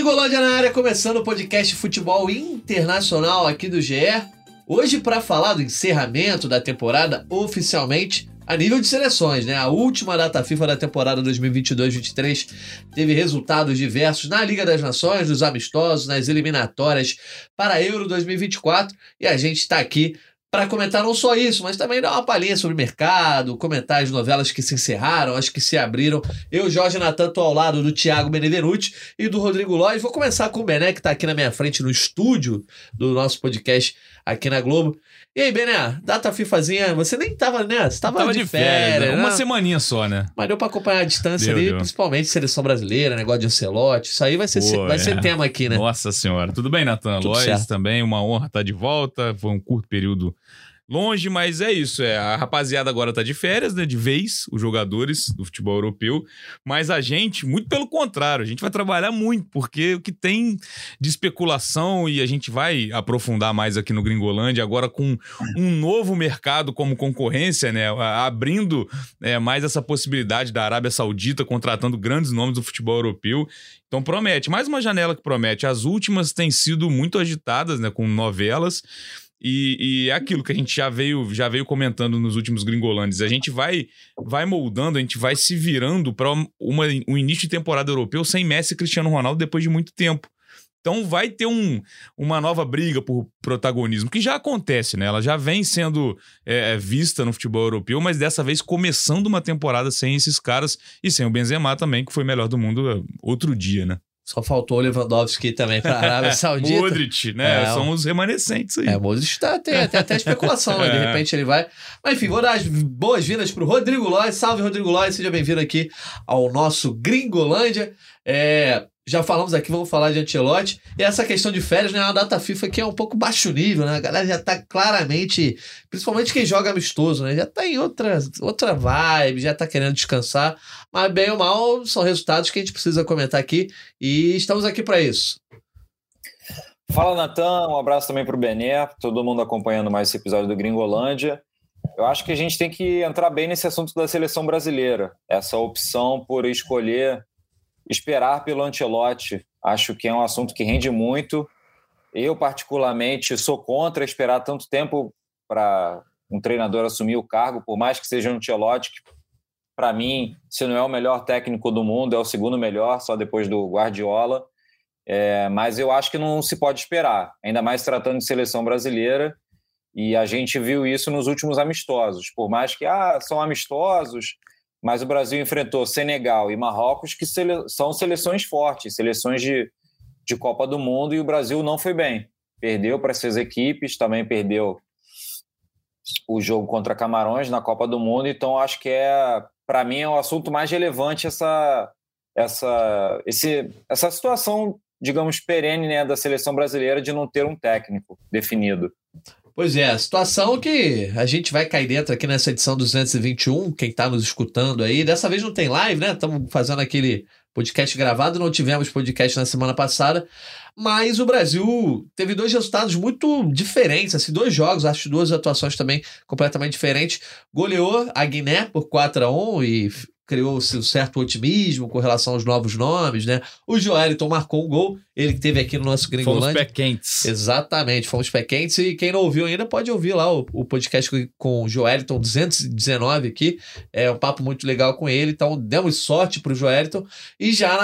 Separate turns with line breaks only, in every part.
Gringolândia na área, começando o podcast Futebol Internacional aqui do GE. Hoje para falar do encerramento da temporada oficialmente a nível de seleções, né? A última data FIFA da temporada 2022-23 teve resultados diversos na Liga das Nações, nos amistosos, nas eliminatórias para Euro 2024 e a gente está aqui para comentar não só isso, mas também dar uma palhinha sobre o mercado, comentar as novelas que se encerraram, as que se abriram. Eu, Jorge Natan, estou ao lado do Thiago Benevenuti e do Rodrigo Lois. Vou começar com o Bené, que está aqui na minha frente no estúdio do nosso podcast aqui na Globo. E aí, Bené, data FIFAzinha, você nem tava, né? Você tava,
Tava
de,
de férias,
férias,
né? uma
né?
semaninha só, né?
Mas deu pra acompanhar a distância
Deu,
ali,
deu.
principalmente seleção brasileira, negócio de Ancelotti. Isso aí vai ser,
Pô,
vai
é.
ser tema aqui, né?
Nossa senhora. Tudo bem, Natan? Lois
certo.
também, uma honra estar de volta. Foi um curto período longe, mas é isso. É, a rapaziada agora tá de férias, né? De vez, os jogadores do futebol europeu. Mas a gente, muito pelo contrário, a gente vai trabalhar muito, porque o que tem de especulação e a gente vai aprofundar mais aqui no Gringolândia, agora com um novo mercado como concorrência, né? Abrindo é, mais essa possibilidade da Arábia Saudita contratando grandes nomes do futebol europeu. Então promete, mais uma janela que promete. As últimas têm sido muito agitadas, né, com novelas. E, e é aquilo que a gente já veio, já veio comentando nos últimos Gringolandes. A gente vai, vai moldando, a gente vai se virando para um início de temporada europeu sem Messi e Cristiano Ronaldo depois de muito tempo. Então vai ter um, uma nova briga por protagonismo, que já acontece, né? Ela já vem sendo é, vista no futebol europeu, mas dessa vez começando uma temporada sem esses caras e sem o Benzema também, que foi melhor do mundo é, outro dia, né?
Só faltou o Lewandowski também pra Arábia Saudita.
Modric, né?
É,
São os remanescentes aí.
É, o Moses tá, tem, tem até especulação, né? De
É.
repente ele vai. Mas enfim, vou dar as boas-vindas pro Rodrigo Lois. Salve, Rodrigo Lois, seja bem-vindo aqui ao nosso Gringolândia. É, já falamos aqui, vamos falar de Ancelotti. E essa questão de férias, né? É data FIFA que é um pouco baixo nível, né? A galera já tá claramente, principalmente quem joga amistoso, né? Já tá em outra, outra vibe, já tá querendo descansar. Mas bem ou mal, são resultados que a gente precisa comentar aqui. E estamos aqui para isso.
Fala, Natan. Um abraço também para o Bené, todo mundo acompanhando mais esse episódio do Gringolândia. Eu acho que a gente tem que entrar bem nesse assunto da seleção brasileira. Essa opção por escolher esperar pelo Ancelotti. Acho que é um assunto que rende muito. Eu, particularmente, sou contra esperar tanto tempo para um treinador assumir o cargo, por mais que seja um Ancelotti, que, para mim, se não é o melhor técnico do mundo, é o segundo melhor, só depois do Guardiola. É, mas eu acho que não se pode esperar, ainda mais tratando de seleção brasileira. E a gente viu isso nos últimos amistosos. Por mais que ah, são amistosos, mas o Brasil enfrentou Senegal e Marrocos, que sele- são seleções fortes, seleções de, de Copa do Mundo, e o Brasil não foi bem. Perdeu para essas equipes, também perdeu o jogo contra Camarões na Copa do Mundo. Então, acho que é, para mim, é o assunto mais relevante essa, essa, esse, essa situação, digamos, perene né, da seleção brasileira de não ter um técnico definido.
Pois é, a situação que a gente vai cair dentro aqui nessa edição 221, quem está nos escutando aí. Dessa vez não tem live, né? Estamos fazendo aquele podcast gravado, não tivemos podcast na semana passada, mas o Brasil teve dois resultados muito diferentes, assim, dois jogos, acho duas atuações também completamente diferentes. Goleou a Guiné por 4 a 1 e criou-se um certo otimismo com relação aos novos nomes, né? O Joelito marcou um gol, ele que teve aqui no nosso
Fomos
Gringolândia.
pé quentes.
Exatamente, fomos pé quentes e quem não ouviu ainda pode ouvir lá o, o podcast com- o Joeliton 219 aqui, é um papo muito legal com ele, então demos sorte pro Joeliton e já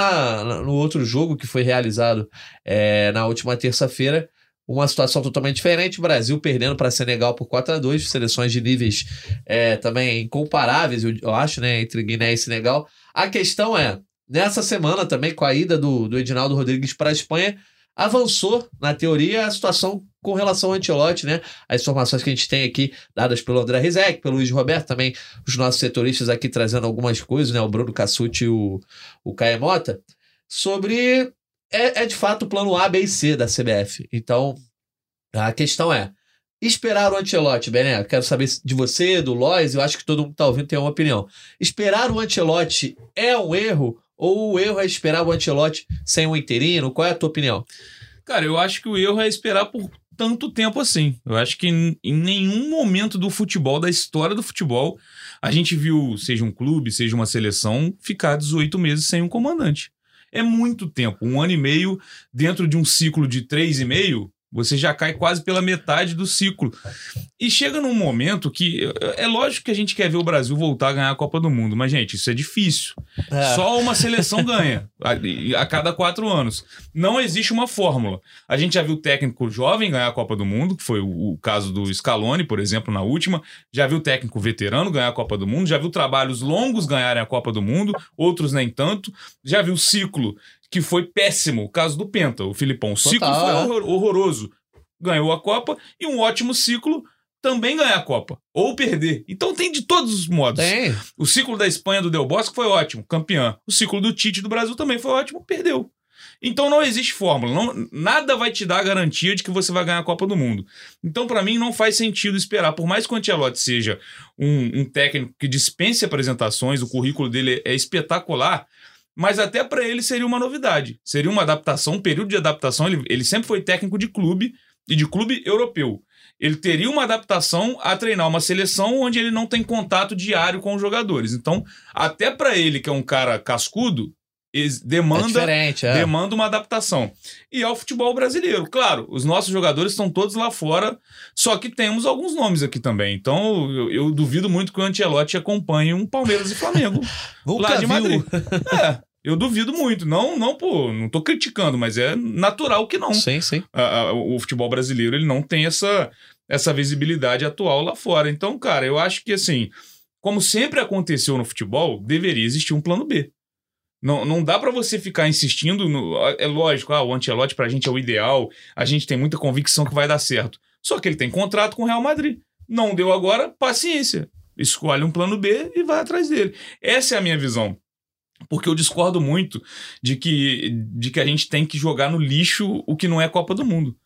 na- no outro jogo que foi realizado é, na última terça-feira, uma situação totalmente diferente, o Brasil perdendo para Senegal por 4 a 2 seleções de níveis é, também incomparáveis, eu, acho, né, entre Guiné e Senegal. A questão é, nessa semana também, com a ida do, do Edinaldo Rodrigues para a Espanha, avançou, na teoria, a situação com relação ao Antelote, né? As informações que a gente tem aqui, dadas pelo André Rizek, pelo Luiz Roberto, também os nossos setoristas aqui trazendo algumas coisas, né? O Bruno Cassucci e o, o Caio Mota, sobre. É, é de fato o plano A, B e C da CBF. Então, a questão é. Esperar o Ancelotti, Bené, quero saber de você, do Lois, eu acho que todo mundo que tá ouvindo tem uma opinião. Esperar o Ancelotti é um erro ou o erro é esperar o Ancelotti sem um interino? Qual é a tua opinião?
Cara, eu acho que o erro é esperar por tanto tempo assim. Eu acho que em nenhum momento do futebol, da história do futebol, a gente viu, seja um clube, seja uma seleção, ficar 18 meses sem um comandante. É muito tempo. Um ano e meio dentro de um ciclo de três e meio, você já cai quase pela metade do ciclo. E chega num momento que é lógico que a gente quer ver o Brasil voltar a ganhar a Copa do Mundo, mas, gente, isso é difícil.
É.
Só uma seleção ganha a, a cada quatro anos. Não existe uma fórmula. A gente já viu técnico jovem ganhar a Copa do Mundo, que foi o, o caso do Scaloni, por exemplo, na última. Já viu técnico veterano ganhar a Copa do Mundo. Já viu trabalhos longos ganharem a Copa do Mundo, outros nem tanto. Já viu ciclo que foi péssimo, o caso do Penta, o Filipão. O ciclo
Total,
foi
é.
horror- horroroso. Ganhou a Copa e um ótimo ciclo também ganhar a Copa. Ou perder. Então tem de todos os modos.
Tem.
O ciclo da Espanha do Del Bosque foi ótimo, campeã. O ciclo do Tite do Brasil também foi ótimo, perdeu. Então não existe fórmula, não- nada vai te dar a garantia de que você vai ganhar a Copa do Mundo. Então para mim não faz sentido esperar, por mais que o Ancelotti seja um, um técnico que dispense apresentações, o currículo dele é espetacular, mas até para ele seria uma novidade, seria uma adaptação, um período de adaptação. Ele, ele sempre foi técnico de clube e de clube europeu. Ele teria uma adaptação a treinar uma seleção onde ele não tem contato diário com os jogadores. Então, até para ele, que é um cara cascudo,
É
demanda
diferente, é.
demanda uma adaptação. E ao futebol brasileiro. Claro, os nossos jogadores estão todos lá fora, só que temos alguns nomes aqui também. Então, eu, eu duvido muito que o Ancelotti acompanhe um Palmeiras e Flamengo lá de. Madrid. É, eu duvido muito. Não, não, pô, não tô criticando, mas é natural que não.
Sim, sim.
A- a- o futebol brasileiro ele não tem essa, essa visibilidade atual lá fora. Então, cara, eu acho que assim, como sempre aconteceu no futebol, deveria existir um plano B. Não, não dá pra você ficar insistindo. No, é lógico, ah, o Ancelotti pra gente é o ideal, a gente tem muita convicção que vai dar certo. Só que ele tem contrato com o Real Madrid. Não deu agora, paciência. Escolhe um plano B e vai atrás dele. Essa é a minha visão. Porque eu discordo muito de que, de que a gente tem que jogar no lixo o que não é Copa do Mundo.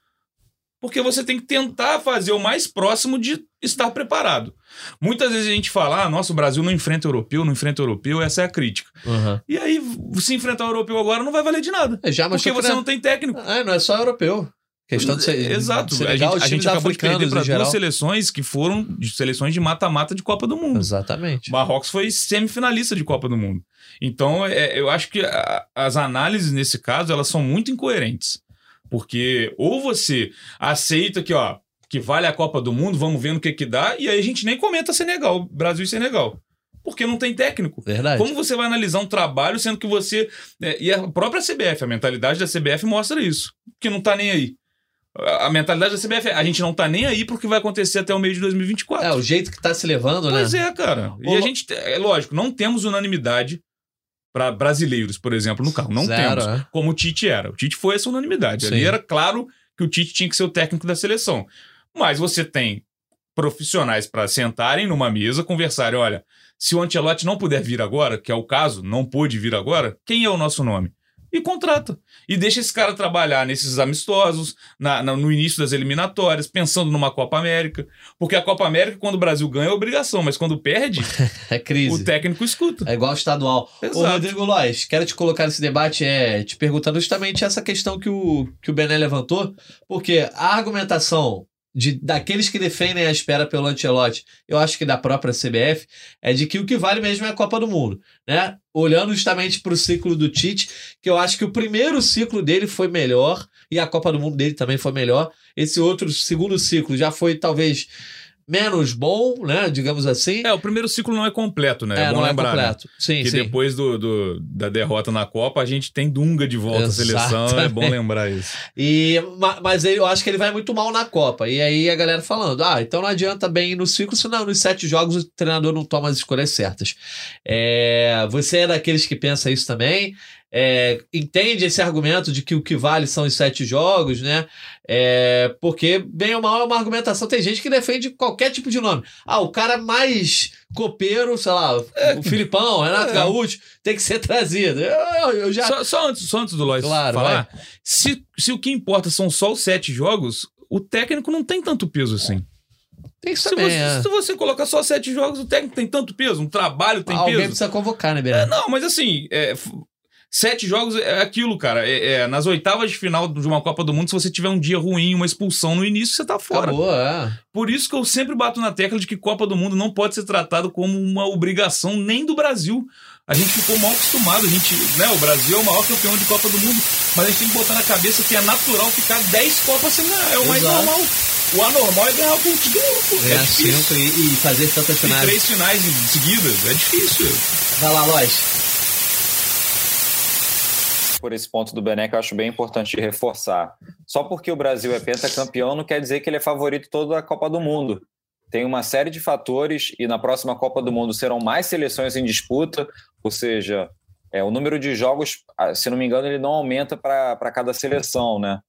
Porque você tem que tentar fazer o mais próximo de estar preparado. Muitas vezes a gente fala, ah, nossa, o Brasil não enfrenta europeu, não enfrenta europeu, essa é a crítica.
Uhum.
E aí, se enfrentar o europeu agora não vai valer de nada.
É, Já
Porque você
não...
não tem técnico.
Ah, não é só europeu. Questão de ser.
Exato.
de
a gente, a gente acabou de perder para
em geral.
duas seleções que foram de seleções de mata-mata de Copa do Mundo.
Exatamente.
Marrocos foi semifinalista de Copa do Mundo. Então, é, eu acho que a- as análises nesse caso elas são muito incoerentes. Porque ou você aceita que, ó, que vale a Copa do Mundo, vamos ver no que que dá, e aí a gente nem comenta Senegal, Brasil e Senegal. Porque não tem técnico.
Verdade.
Como você vai analisar um trabalho sendo que você. é, e a própria CBF, a mentalidade da CBF mostra isso. Que não tá nem aí. A mentalidade da CBF é: a gente não tá nem aí porque vai acontecer até o meio de 2024.
É, o jeito que tá se levando, né?
Pois é, cara. E
Ô,
a gente, é lógico, não temos unanimidade para brasileiros, por exemplo, no carro. Não
Zero,
temos.
é.
Como o Tite era. O Tite foi essa unanimidade. Ali
Sim.
era claro que o Tite tinha que ser o técnico da seleção. Mas você tem profissionais para sentarem numa mesa, conversarem: olha, se o Ancelotti não puder vir agora, que é o caso, não pôde vir agora, quem é o nosso nome? E contrata. E deixa esse cara trabalhar nesses amistosos, na- na- no início das eliminatórias, pensando numa Copa América. Porque a Copa América, quando o Brasil ganha, é obrigação, mas quando perde,
É crise.
o técnico escuta.
É igual o estadual. Ô,
Exato.
Rodrigo Lois, quero te colocar nesse debate, é, te perguntando justamente essa questão que o, que o Bené levantou, porque a argumentação de, daqueles que defendem a espera pelo Ancelotti, eu acho que da própria CBF, é de que o que vale mesmo é a Copa do Mundo, né? Olhando justamente para o ciclo do Tite, que eu acho que o primeiro ciclo dele foi melhor e a Copa do Mundo dele também foi melhor. Esse outro segundo ciclo já foi talvez menos bom, né? Digamos assim.
É, o primeiro ciclo não é completo, né? É, bom
não
lembrar.
é
né?
completo. Sim,
Que
sim.
depois do, do- da derrota na Copa, a gente tem Dunga de volta à seleção. É bom lembrar isso.
E, ma- mas eu acho que ele vai muito mal na Copa. E aí a galera falando: ah, então não adianta bem ir no ciclo, senão nos sete jogos o treinador não toma as escolhas certas. É, você é daqueles que pensa isso também. É, entende esse argumento de que o que vale são os sete jogos, né? É, porque, bem ou mal, é uma argumentação. Tem gente que defende qualquer tipo de nome. Ah, o cara mais copeiro, sei lá, o Filipão, Renato
É.
Gaúcho, tem que ser trazido. Eu, eu- já.
Só, só antes, só antes do Lois
Claro,
falar, se, se o que importa são só os sete jogos, o técnico não tem tanto peso assim.
Tem que
Se
saber.
você,
é.
se você colocar só sete jogos, o técnico tem tanto peso, um trabalho tem
Alguém
peso.
precisa convocar, né,
É,
Bené?
não, mas assim, é, Sete jogos é aquilo, cara. É, é, nas oitavas de final de uma Copa do Mundo, se você tiver um dia ruim, uma expulsão no início, você tá fora.
Acabou, é.
Por isso que eu sempre bato na tecla de que Copa do Mundo não pode ser tratado como uma obrigação nem do Brasil. A gente ficou mal acostumado. A gente, né, o Brasil é o maior campeão de Copa do Mundo. Mas a gente tem que botar na cabeça que é natural ficar 10 Copas sem ganhar. É o mais normal. O anormal é ganhar o gente ganhou. pô. É,
É,
difícil.
sempre. E, e fazer tantas
E
finais.
três finais em seguidas. É difícil.
Vai lá, Lois.
Por esse ponto do Bené que eu acho bem importante reforçar. Só porque o Brasil é pentacampeão não quer dizer que ele é favorito toda a Copa do Mundo. Tem uma série de fatores e na próxima Copa do Mundo serão mais seleções em disputa, ou seja, é, o número de jogos, ah, se não me engano, ele não aumenta para cada seleção, né?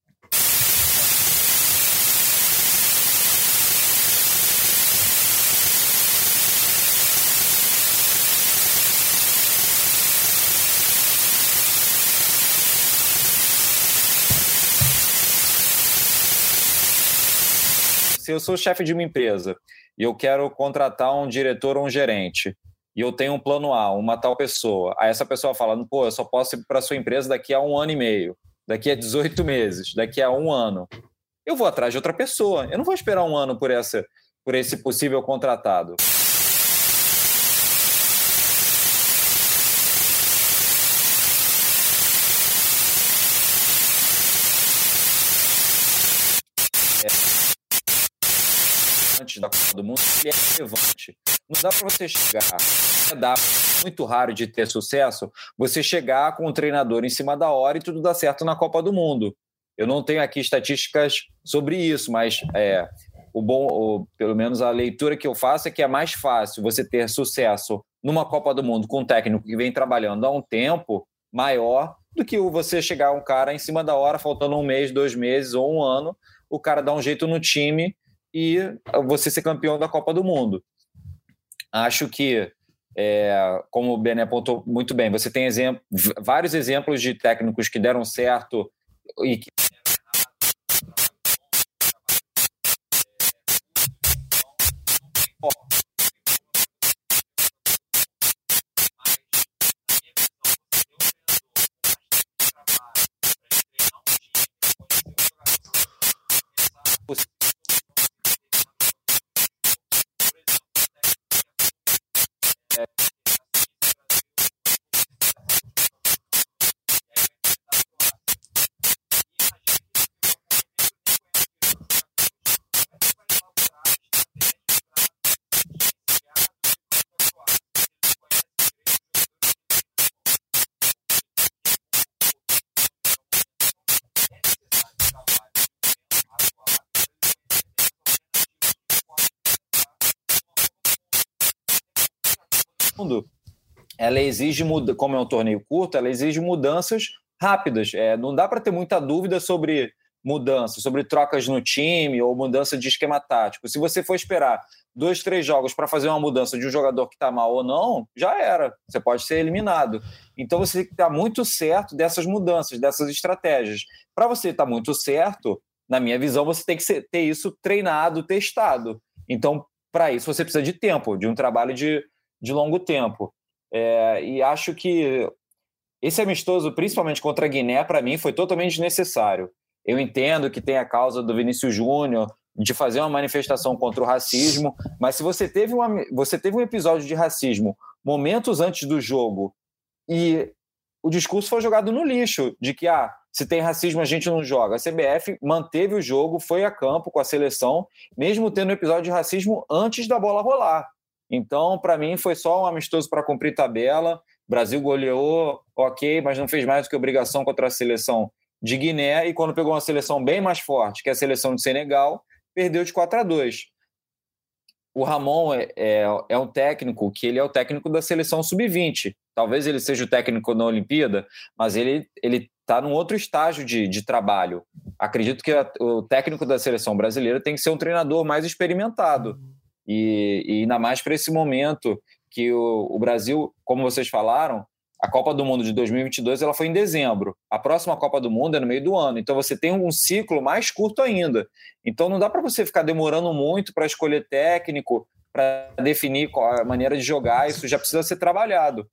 Eu sou chefe de uma empresa e eu quero contratar um diretor ou um gerente, e eu tenho um plano A, uma tal pessoa, aí essa pessoa fala, pô, eu só posso ir para sua empresa daqui a um ano e meio, daqui a 18 meses, daqui a um ano. Eu vou atrás de outra pessoa. Eu não vou esperar um ano por, essa, por esse possível contratado. antes da Copa do Mundo, ele é relevante. Não dá para você chegar, é muito raro de ter sucesso, você chegar com um treinador em cima da hora e tudo dá certo na Copa do Mundo. Eu não tenho aqui estatísticas sobre isso, mas é, o bom, o, pelo menos a leitura que eu faço é que é mais fácil você ter sucesso numa Copa do Mundo com um técnico que vem trabalhando há um tempo maior do que você chegar um cara em cima da hora, faltando um mês, dois meses ou um ano, o cara dá um jeito no time e você ser campeão da Copa do Mundo. Acho que, é, como o Bené apontou muito bem, você tem exemplo, vários exemplos de técnicos que deram certo e que Okay. Mundo, ela exige, como é um torneio curto, ela exige mudanças rápidas. É, não dá para ter muita dúvida sobre mudança, sobre trocas no time ou mudança de esquema tático. Se você for esperar dois, três jogos para fazer uma mudança de um jogador que está mal ou não, já era. Você pode ser eliminado. Então você tem que estar muito certo dessas mudanças, dessas estratégias. Para você estar muito certo, na minha visão, você tem que ter isso treinado, testado. Então, para isso, você precisa de tempo, de um trabalho de, de longo tempo. É, e acho que esse amistoso, principalmente contra a Guiné, para mim foi totalmente desnecessário. Eu entendo que tem a causa do Vinícius Júnior de fazer uma manifestação contra o racismo, mas se você teve, uma, você teve um episódio de racismo momentos antes do jogo e o discurso foi jogado no lixo de que ah, se tem racismo a gente não joga. A CBF manteve o jogo, foi a campo com a seleção, mesmo tendo um episódio de racismo antes da bola rolar. Então, para mim, foi só um amistoso para cumprir tabela. O Brasil goleou, ok, mas não fez mais do que obrigação contra a seleção de Guiné. E quando pegou uma seleção bem mais forte, que é a seleção de Senegal, perdeu de 4 a 2. O Ramon é, é, é um técnico que ele é o técnico da seleção sub-20. Talvez ele seja o técnico na Olimpíada, mas ele ele está num outro estágio de, de trabalho. Acredito que a, o técnico da seleção brasileira tem que ser um treinador mais experimentado. E, e ainda mais para esse momento que o, o, Brasil, como vocês falaram, a Copa do Mundo de 2022 ela foi em dezembro. A próxima Copa do Mundo é no meio do ano. Então você tem um ciclo mais curto ainda. Então não dá para você ficar demorando muito para escolher técnico, para definir qual a maneira de jogar. Isso já precisa ser trabalhado.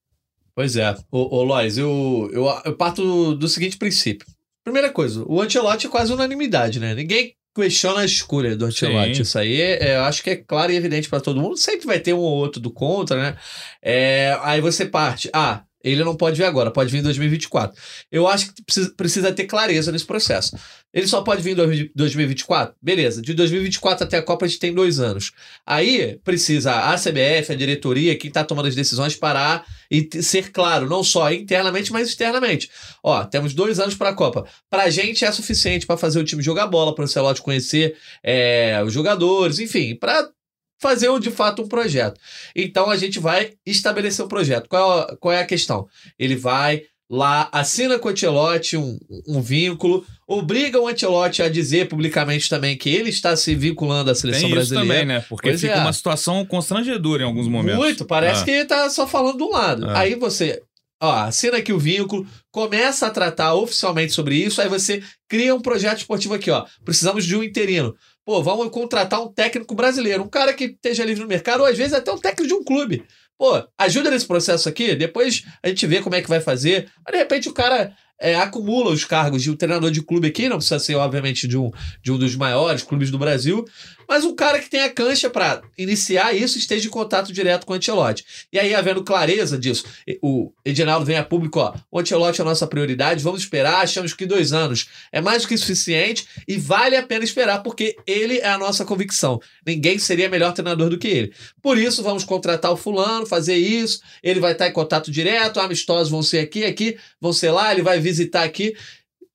Pois é. Ô, ô Lois, eu, eu, eu parto do, seguinte princípio. Primeira coisa, o Ancelotti é quase unanimidade, né? Ninguém questiona a escolha do Ancelotti. Isso aí é, eu acho que é claro e evidente para todo mundo. Sempre vai ter um ou outro do contra, né? É, aí você parte. Ah, ele não pode vir agora, pode vir em 2024. Eu acho que precisa, precisa ter clareza nesse processo. Ele só pode vir em dois- 2024? Beleza. De 2024 até a Copa a gente tem dois anos. Aí precisa a CBF, a diretoria, quem está tomando as decisões, parar e ser claro, não só internamente, mas externamente. Ó, temos dois anos para a Copa. Pra gente é suficiente para fazer o time jogar bola, para o Ancelotti conhecer é, os jogadores, enfim, para fazer de fato um projeto. Então a gente vai estabelecer o projeto. Qual, é- qual é a questão? Ele vai lá, assina com o Ancelotti um, um vínculo, obriga o Ancelotti a dizer publicamente também que ele está se vinculando à seleção
Tem isso
brasileira.
também, né? Porque
Pois
fica
é.
uma situação constrangedora em alguns momentos.
Muito, parece
Ah.
que tá só falando de um lado.
Ah.
Aí você, ó, assina aqui o vínculo, começa a tratar oficialmente sobre isso, aí você cria um projeto esportivo aqui, ó. Precisamos de um interino. Pô, vamos contratar um técnico brasileiro, um cara que esteja livre no mercado, ou às vezes até um técnico de um clube. Pô, ajuda nesse processo aqui, depois a gente vê como é que vai fazer. Mas de repente o cara é, acumula os cargos de um treinador de clube aqui, não precisa ser, obviamente, de um, de um dos maiores clubes do Brasil, mas um cara que tenha cancha para iniciar isso esteja em contato direto com o Ancelotti. E aí, havendo clareza disso, o Edinaldo vem a público, ó, o Ancelotti é a nossa prioridade, vamos esperar, achamos que dois anos é mais do que suficiente e vale a pena esperar, porque ele é a nossa convicção. Ninguém seria melhor treinador do que ele. Por isso, vamos contratar o fulano, fazer isso, ele vai estar em contato direto, amistosos vão ser aqui, aqui, vão ser lá, ele vai visitar aqui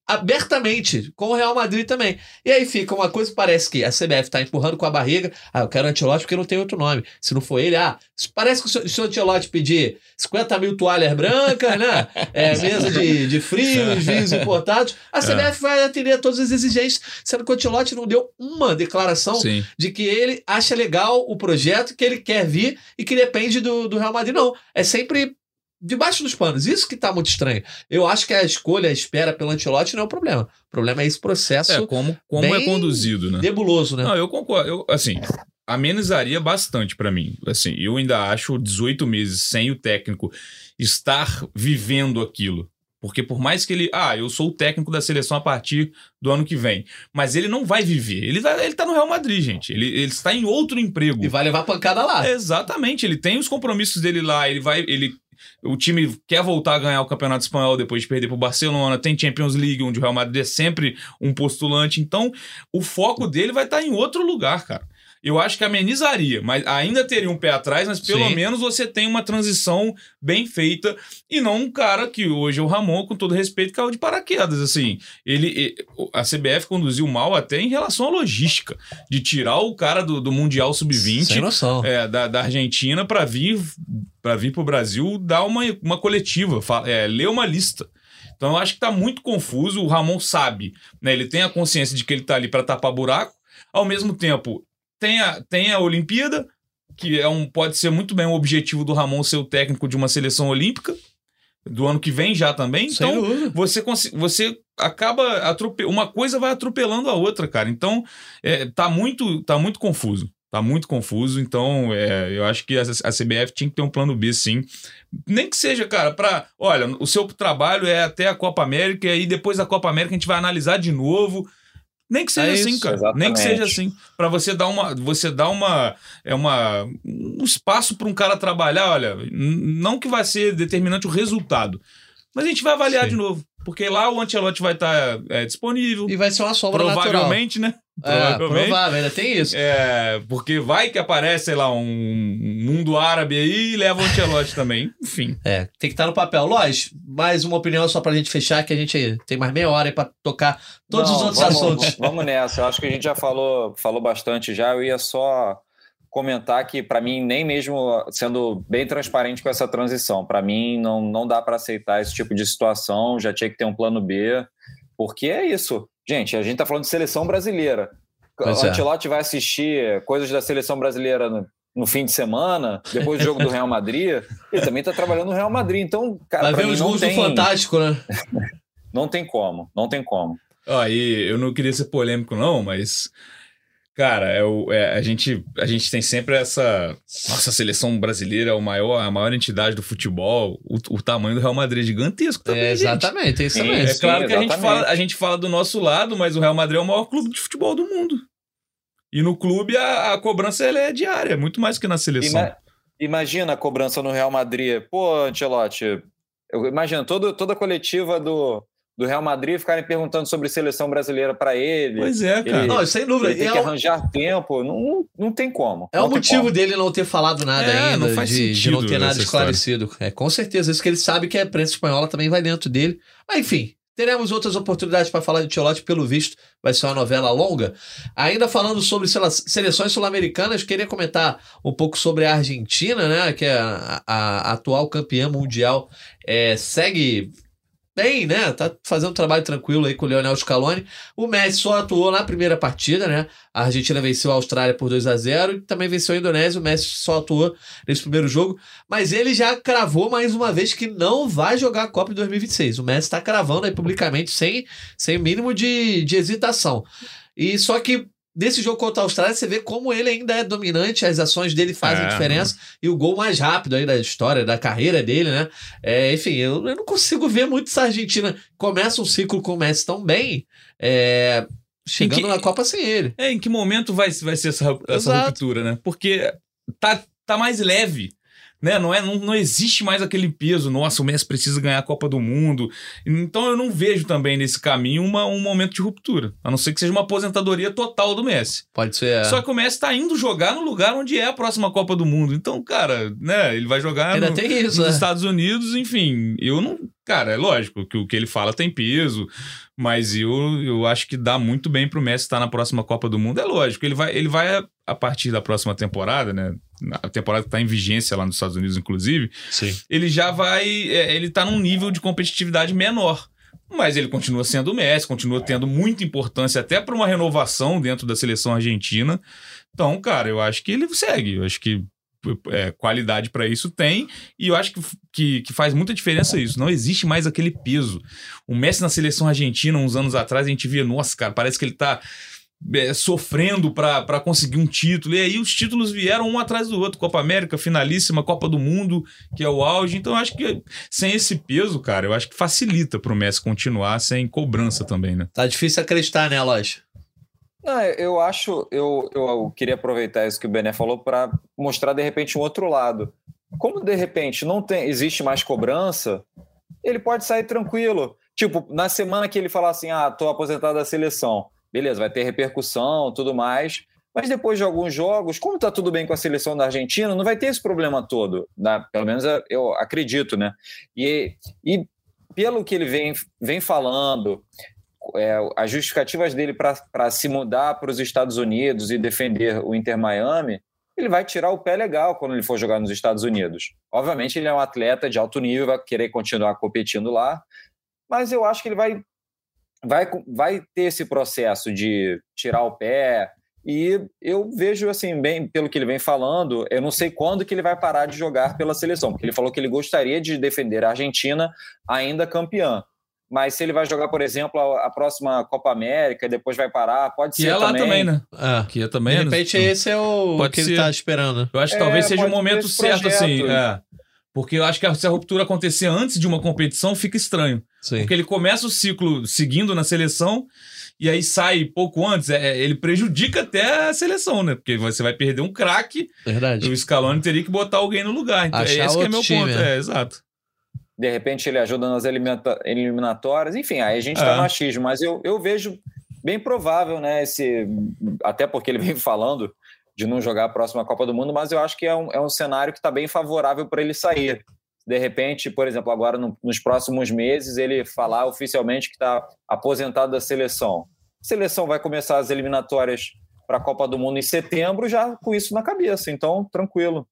abertamente, com o Real Madrid também. E aí fica uma coisa que parece que a CBF está empurrando com a barriga. Ah, eu quero Ancelotti porque não tem outro nome. Se não for ele, ah, parece que o- se o Ancelotti pedir 50 mil toalhas brancas, né? É, mesa de, de frios, vinhos importados, a CBF vai atender a todas as exigências, sendo que o Ancelotti não deu uma declaração
Sim.
de que ele acha legal o projeto, que ele quer vir e que depende do, do Real Madrid. Não, é sempre debaixo dos panos. Isso que tá muito estranho. Eu acho que a escolha, a espera pelo Ancelotti não é o problema. O problema é esse processo
É, como, como é conduzido, né?
nebuloso, né?
Não, eu concordo. Eu, assim, amenizaria bastante pra mim. Assim, eu ainda acho 18 meses sem o técnico estar vivendo aquilo. Porque por mais que ele. Ah, eu sou o técnico da seleção a partir do ano que vem. Mas ele não vai viver. Ele, vai, ele tá no Real Madrid, gente. Ele, ele está em outro emprego.
E vai levar pancada lá.
Exatamente, ele tem os compromissos dele lá, ele vai, ele o time quer voltar a ganhar o Campeonato Espanhol depois de perder para o Barcelona, tem Champions League, onde o Real Madrid é sempre um postulante, então o foco dele vai estar em outro lugar, cara. Eu acho que amenizaria, mas ainda teria um pé atrás, mas pelo
Sim.
menos você tem uma transição bem feita e não um cara que hoje é o Ramon, com todo respeito, caiu de paraquedas. Assim, ele, a CBF conduziu mal até em relação à logística, de tirar o cara do, do Mundial
Sem
Sub-20
noção.
é, da, da Argentina para vir para vir para o Brasil dar uma, uma coletiva, é, ler uma lista. Então eu acho que tá muito confuso. O Ramon sabe, né? Ele tem a consciência de que ele tá ali para tapar buraco. Ao mesmo tempo, tem a, tem a Olimpíada, que é um, pode ser muito bem um objetivo do Ramon ser o técnico de uma seleção olímpica, do ano que vem já também.
Sem
Então,
dúvida.
você, você acaba atrope... uma coisa vai atropelando a outra, cara. Então, é, tá muito tá muito confuso. Tá muito confuso, então é, eu acho que a, a CBF tinha que ter um plano B, sim. Nem que seja, cara, pra. Olha, o seu trabalho é até a Copa América, e aí depois da Copa América a gente vai analisar de novo. Nem que seja
É
assim,
isso,
cara. Nem que
exatamente.
seja assim. Pra você dar uma. Você dar uma. É uma. Um espaço pra um cara trabalhar, olha. Não que vai ser determinante o resultado. Mas a gente vai avaliar
Sim.
de novo. Porque lá o Antelote vai estar disponível.
E vai ser uma natural.
Provavelmente, né?
É,
Provavelmente.
provável, ainda tem isso.
É, porque vai que aparece, sei lá, um mundo árabe aí e leva o Antelote também. Enfim.
É, tem que estar no papel. Lois, mais uma opinião só pra gente fechar, que a gente tem mais meia hora aí pra tocar todos
Não,
os outros
vamos,
assuntos.
Vamos nessa. Eu acho que a gente já falou, falou bastante já. Eu ia só comentar que, para mim, nem mesmo sendo bem transparente com essa transição, para mim não, não dá para aceitar esse tipo de situação. Já tinha que ter um plano B, porque é isso. Gente, a gente tá falando de seleção brasileira.
Pois
o
é.
Ancelotti vai assistir coisas da seleção brasileira no, no fim de semana, depois do jogo do Real Madrid. Ele também está trabalhando no Real Madrid. Então, cara,
Vai ver
mim
os
não
gols
tem,
do Fantástico, né?
não tem como, não tem como.
E eu não queria ser polêmico, não, mas Cara, é o, é, a, gente, a gente tem sempre essa. Nossa, a seleção brasileira é o maior, a maior entidade do futebol. O, o tamanho do Real Madrid é gigantesco também.
É, exatamente, é isso também.
É
Sim,
claro que a gente, fala, a gente fala do nosso lado, mas o Real Madrid é o maior clube de futebol do mundo. E no clube a, a cobrança ela é diária, muito mais que na seleção.
Ima- imagina a cobrança no Real Madrid. Pô, Ancelotti, eu imagino todo, toda a coletiva do, do Real Madrid ficarem perguntando sobre seleção brasileira para ele.
Pois é, cara.
Ele-
Não, sem dúvida.
Ele tem
É
que
o,
arranjar tempo. Não, não, tem como.
é
Não
o motivo
como.
dele não ter falado nada
É,
ainda,
não faz
de, de não ter nada
essa história.
esclarecido. É, com certeza, isso que ele sabe que a imprensa espanhola também vai dentro dele. Mas enfim, teremos outras oportunidades para falar de Tchelote, pelo visto, vai ser uma novela longa. Ainda falando sobre seleções sul-americanas, queria comentar um pouco sobre a Argentina, né? Que é a, a atual campeã mundial, é, segue bem, né? Tá fazendo um trabalho tranquilo aí com o Leonel Scaloni. O Messi só atuou na primeira partida, né? A Argentina venceu a Austrália por 2 a 0 e também venceu a Indonésia. O Messi só atuou nesse primeiro jogo, mas ele já cravou mais uma vez que não vai jogar a Copa em 2026. O Messi está cravando aí publicamente sem, sem mínimo de, de hesitação. E só que desse jogo contra a Austrália, você vê como ele ainda é dominante, as ações dele fazem
É,
diferença e o gol mais rápido aí da história, da carreira dele, né? É, enfim, eu, eu não consigo ver muito essa Argentina. Começa um ciclo com o Messi tão bem, é, chegando
que-
na Copa sem ele.
É, em que momento vai, vai ser essa, essa ruptura, né? Porque tá, tá mais leve. Né? Não, é, não, não existe mais aquele peso, nossa, o Messi precisa ganhar a Copa do Mundo. Então eu não vejo também nesse caminho uma, um momento de ruptura. A não ser que seja uma aposentadoria total do Messi.
Pode ser.
Só que o Messi tá indo jogar no lugar onde é a próxima Copa do Mundo. Então, cara, né? Ele vai jogar
Ainda
no, nos
né?
Estados Unidos, enfim. Eu não. Cara, é lógico que o que ele fala tem peso, mas eu, eu acho que dá muito bem pro Messi estar na próxima Copa do Mundo. É lógico, ele vai, ele vai a, a partir da próxima temporada, né? A temporada que tá em vigência lá nos Estados Unidos, inclusive,
Sim.
ele já vai. é, ele tá num nível de competitividade menor. Mas ele continua sendo o Messi, continua tendo muita importância até para uma renovação dentro da seleção argentina. Então, cara, eu acho que ele segue. Eu acho que é, qualidade para isso tem. E eu acho que, que, que faz muita diferença isso. Não existe mais aquele peso. O Messi na seleção argentina, uns anos atrás, a gente via, nossa, cara, parece que ele tá é, sofrendo para conseguir um título. E aí os títulos vieram um atrás do outro. Copa América, finalíssima, Copa do Mundo, que é o auge. Então acho que sem esse peso, cara, eu acho que facilita pro Messi continuar sem cobrança também, né?
Tá difícil acreditar, né, Loja?
Não, eu acho, eu, eu queria aproveitar isso que o Bené falou para mostrar de repente um outro lado. Como de repente não tem, existe mais cobrança, ele pode sair tranquilo. Tipo, na semana que ele falar assim, ah, tô aposentado da seleção, beleza, vai ter repercussão, tudo mais. Mas depois de alguns jogos, como tá tudo bem com a seleção da Argentina, não vai ter esse problema todo, né? Pelo menos eu acredito, né? E, e pelo que ele vem, vem falando, é, as justificativas dele para se mudar para os Estados Unidos e defender o Inter Miami, ele vai tirar o pé legal quando ele for jogar nos Estados Unidos. Obviamente, ele é um atleta de alto nível, vai querer continuar competindo lá, mas eu acho que ele vai, vai, vai ter esse processo de tirar o pé. E eu vejo, assim, bem, pelo que ele vem falando, eu não sei quando que ele vai parar de jogar pela seleção, porque ele falou que ele gostaria de defender a Argentina ainda campeã. Mas se ele vai jogar, por exemplo, a, a próxima Copa América e depois vai parar, pode
Que
ser
é lá também, né?
É.
Que é também.
De
né?
repente, esse é o
Pode
que ele
ser.
tá esperando.
Eu acho que
É,
talvez seja o
pode
momento certo, assim.
projeto.
É. Porque eu acho que se a ruptura acontecer antes de uma competição, fica estranho.
Sim.
Porque ele começa o ciclo seguindo na seleção e aí sai pouco antes. É, ele prejudica até a seleção, né? Porque você vai perder um craque,
Verdade.
o Scaloni teria que botar alguém no lugar. Então,
Achar
esse que é meu
time,
ponto.
é.
É, exato.
De repente ele ajuda nas elimina- eliminatórias, enfim, aí a gente está
É.
no achismo, mas eu, eu vejo bem provável, né, esse, até porque ele vem falando de não jogar a próxima Copa do Mundo, mas eu acho que é um, é um cenário que está bem favorável para ele sair. De repente, por exemplo, agora no- nos próximos meses, ele falar oficialmente que está aposentado da seleção. A seleção vai começar as eliminatórias para a Copa do Mundo em setembro, já com isso na cabeça, então tranquilo.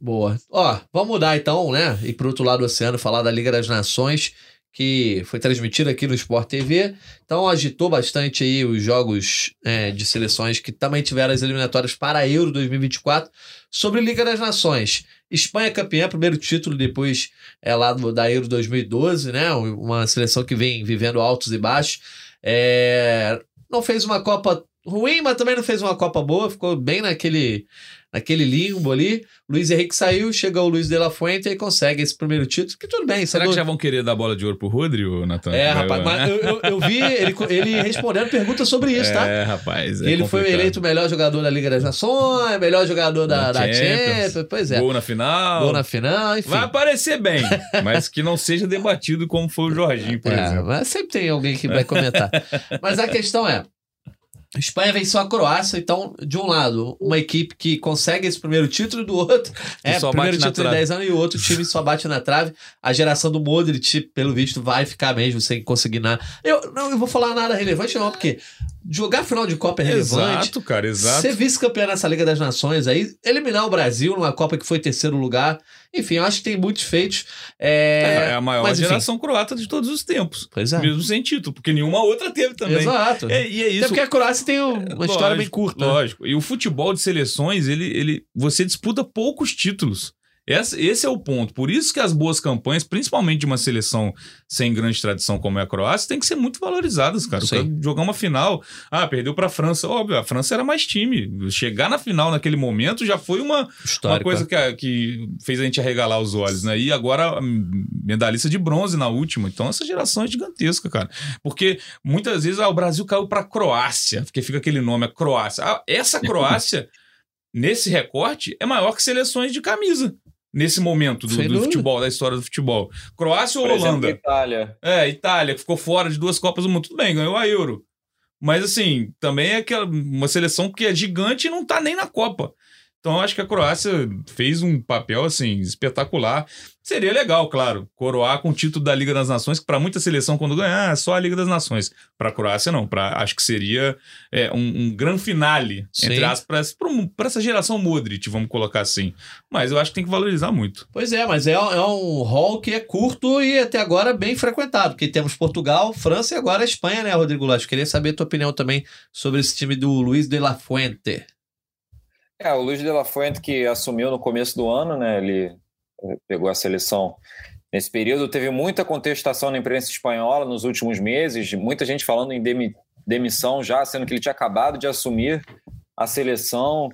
Boa. Ó, vamos mudar então, né? E pro outro lado do oceano, falar da Liga das Nações, que foi transmitida aqui no Sport TV. Então agitou bastante aí os jogos é, de seleções que também tiveram as eliminatórias para a Euro 2024. Sobre Liga das Nações. Espanha campeã, primeiro título depois é lá do- da Euro 2012, né? Uma seleção que vem vivendo altos e baixos. É, não fez uma Copa ruim, mas também não fez uma Copa boa, ficou bem naquele, naquele limbo ali. Luiz Henrique saiu, chega o Luiz de la Fuente e consegue esse primeiro título, que tudo bem.
Será que
do-
já vão querer dar bola de ouro pro Rodri, ô, Natan?
É, rapaz, mas eu, eu- eu vi ele, ele respondendo perguntas sobre isso, tá?
É, rapaz. é
ele foi
complicado.
eleito o melhor jogador da Liga das Nações, melhor jogador da,
Da
da
Champions.
Champions, pois é.
Gol na final.
Gol na final, enfim.
Vai aparecer bem, mas que não seja debatido como foi o Jorginho, por
É,
exemplo.
mas sempre tem alguém que vai comentar. mas a questão é: a Espanha venceu a Croácia, então, de um lado, uma equipe que consegue esse primeiro título, do outro, é, primeiro título em
trave.
10 anos, e o outro time só bate na trave. A geração do Modric, pelo visto, vai ficar mesmo sem conseguir nada. Eu não eu vou falar nada relevante, não, porque jogar final de Copa é relevante.
Exato, cara, exato.
Ser vice-campeão nessa Liga das Nações aí, eliminar o Brasil numa Copa que foi terceiro lugar. Enfim, eu acho que tem muitos feitos. É,
É, a maior
mas,
geração croata de todos os tempos.
Pois é.
Mesmo sem título, porque nenhuma outra teve também.
Exato.
É, e é
Até
isso.
porque a Croácia tem um- uma história bem curta.
Lógico. E o futebol de seleções, ele, ele, você disputa poucos títulos. Esse, esse é o ponto. Por isso que as boas campanhas, principalmente de uma seleção sem grande tradição como é a Croácia, tem que ser muito valorizadas, cara. Jogar uma final. Ah, perdeu pra França. Óbvio, a França era mais time. Chegar na final naquele momento já foi uma, uma coisa que, a- que fez a gente arregalar os olhos, né? E agora hum, medalhista de bronze na última. Então essa geração é gigantesca, cara. Porque muitas vezes ah, o Brasil caiu pra Croácia, porque fica aquele nome, a Croácia. Ah, essa Croácia, nesse recorte, é maior que seleções de camisa. Nesse momento do, do futebol, da história do futebol. Croácia ou
Por exemplo,
Holanda?
Itália.
É, Itália, que ficou fora de duas Copas do Mundo. Tudo bem, ganhou a Euro. Mas, assim, também é aquela, uma seleção que é gigante e não tá nem na Copa. Então, acho que a Croácia fez um papel, assim, espetacular. Seria legal, claro, coroar com o título da Liga das Nações, que para muita seleção, quando ganhar, é só a Liga das Nações. Para a Croácia, não. Pra, acho que seria é, um, um grande finale,
Sim.
entre aspas, para essa geração Modric, vamos colocar assim. Mas eu acho que tem que valorizar muito.
Pois é, mas é, é um hall que é curto e até agora bem frequentado, porque temos Portugal, França e agora a Espanha, né, Rodrigo Lage? Queria saber a tua opinião também sobre esse time do Luiz de la Fuente.
É, o Luiz de la Fuente que assumiu no começo do ano, né? Ele eh, pegou a seleção nesse período. Teve muita contestação na imprensa espanhola nos últimos meses, muita gente falando em demi- demissão já, sendo que ele tinha acabado de assumir a seleção.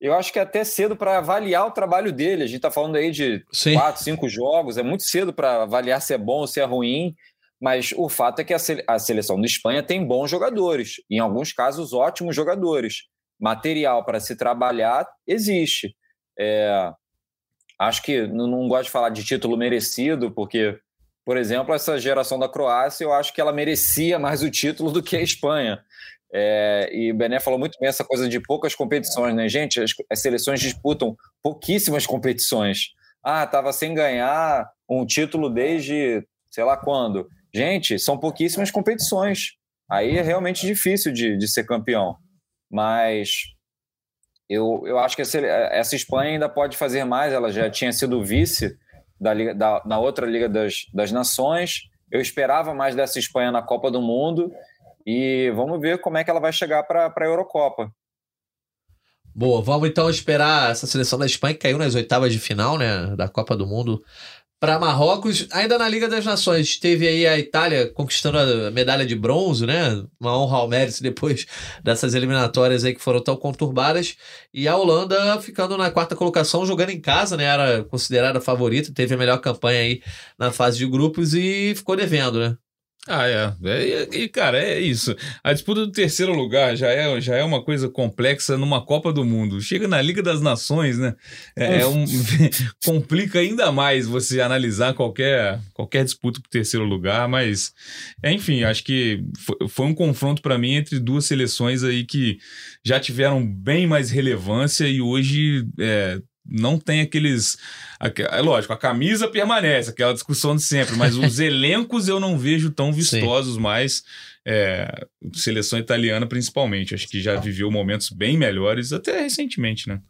Eu acho que é até cedo para avaliar o trabalho dele. A gente está falando aí de
Sim.
quatro, cinco jogos, é muito cedo para avaliar se é bom ou se é ruim. Mas o fato é que a seleção da Espanha tem bons jogadores, em alguns casos, ótimos jogadores. Material para se trabalhar existe. É, acho que não, não gosto de falar de título merecido, porque, por exemplo, essa geração da Croácia, eu acho que ela merecia mais o título do que a Espanha. É, e o Bené falou muito bem essa coisa de poucas competições, né? Gente, as, as seleções disputam pouquíssimas competições. Ah, estava sem ganhar um título desde sei lá quando. Gente, são pouquíssimas competições. Aí é realmente difícil de, de ser campeão. Mas eu, eu acho que essa, essa Espanha ainda pode fazer mais. Ela já tinha sido vice da, Liga- da, na outra Liga das, das Nações. Eu esperava mais dessa Espanha na Copa do Mundo. E vamos ver como é que ela vai chegar para a Eurocopa.
Boa, vamos então esperar essa seleção da Espanha que caiu nas oitavas de final, né, da Copa do Mundo para Marrocos. Ainda na Liga das Nações, teve aí a Itália conquistando a medalha de bronze, né? Uma honra ao mérito depois dessas eliminatórias aí que foram tão conturbadas. E a Holanda ficando na quarta colocação, jogando em casa, né? Era considerada favorita, teve a melhor campanha aí na fase de grupos e ficou devendo, né?
Ah, é. É, E, cara, é isso. A disputa do terceiro lugar já é, já é uma coisa complexa numa Copa do Mundo. Chega na Liga das Nações, né? É, é um, complica ainda mais você analisar qualquer, qualquer disputa pro terceiro lugar, mas, enfim, acho que foi, foi um confronto para mim entre duas seleções aí que já tiveram bem mais relevância e hoje é, não tem aqueles. aque- É lógico, a camisa permanece, aquela discussão de sempre, mas os elencos eu não vejo tão vistosos mais. é, seleção italiana, principalmente. Acho que já viveu momentos bem melhores, até recentemente, né?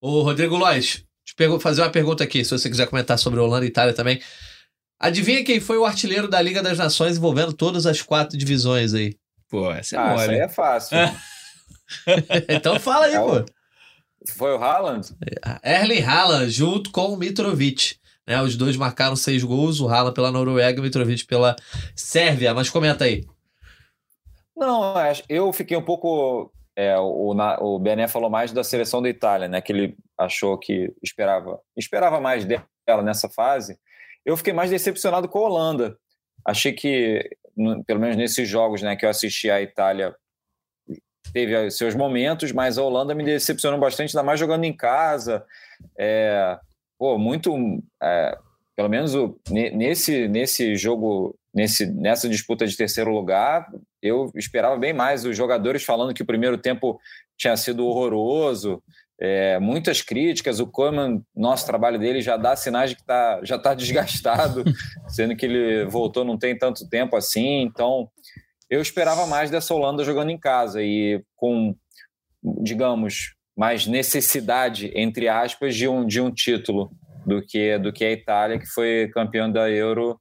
Ô, Rodrigo Lois, te fazer uma pergunta aqui, se você quiser comentar sobre Holanda e Itália também. Adivinha quem foi o artilheiro da Liga das Nações envolvendo todas as quatro divisões aí?
Pô, essa é
Ah,
mole.
aí é fácil.
então fala aí,
É o-
pô.
Foi o Haaland?
Erling Haaland junto com o Mitrovic. Né, os dois marcaram seis gols, o Haaland pela Noruega e o Mitrovic pela Sérvia. Mas comenta aí.
Não, acho- eu fiquei um pouco É, o, o Bené falou mais da seleção da Itália, né? Que ele achou que esperava, esperava mais dela nessa fase. Eu fiquei mais decepcionado com a Holanda. Achei que, pelo menos nesses jogos né, que eu assisti a Itália, teve seus momentos, mas a Holanda me decepcionou bastante, ainda mais jogando em casa. É, pô, muito. É, pelo menos o, nesse, nesse jogo, nesse, nessa disputa de terceiro lugar, eu esperava bem mais. Os jogadores falando que o primeiro tempo tinha sido horroroso, é, muitas críticas. O Koeman, nosso trabalho dele já dá sinais de que tá, já está desgastado, sendo que ele voltou não tem tanto tempo assim. Então, eu esperava mais dessa Holanda jogando em casa e com, digamos, mais necessidade, entre aspas, de um, de um título do que, do que a Itália, que foi campeã da Euro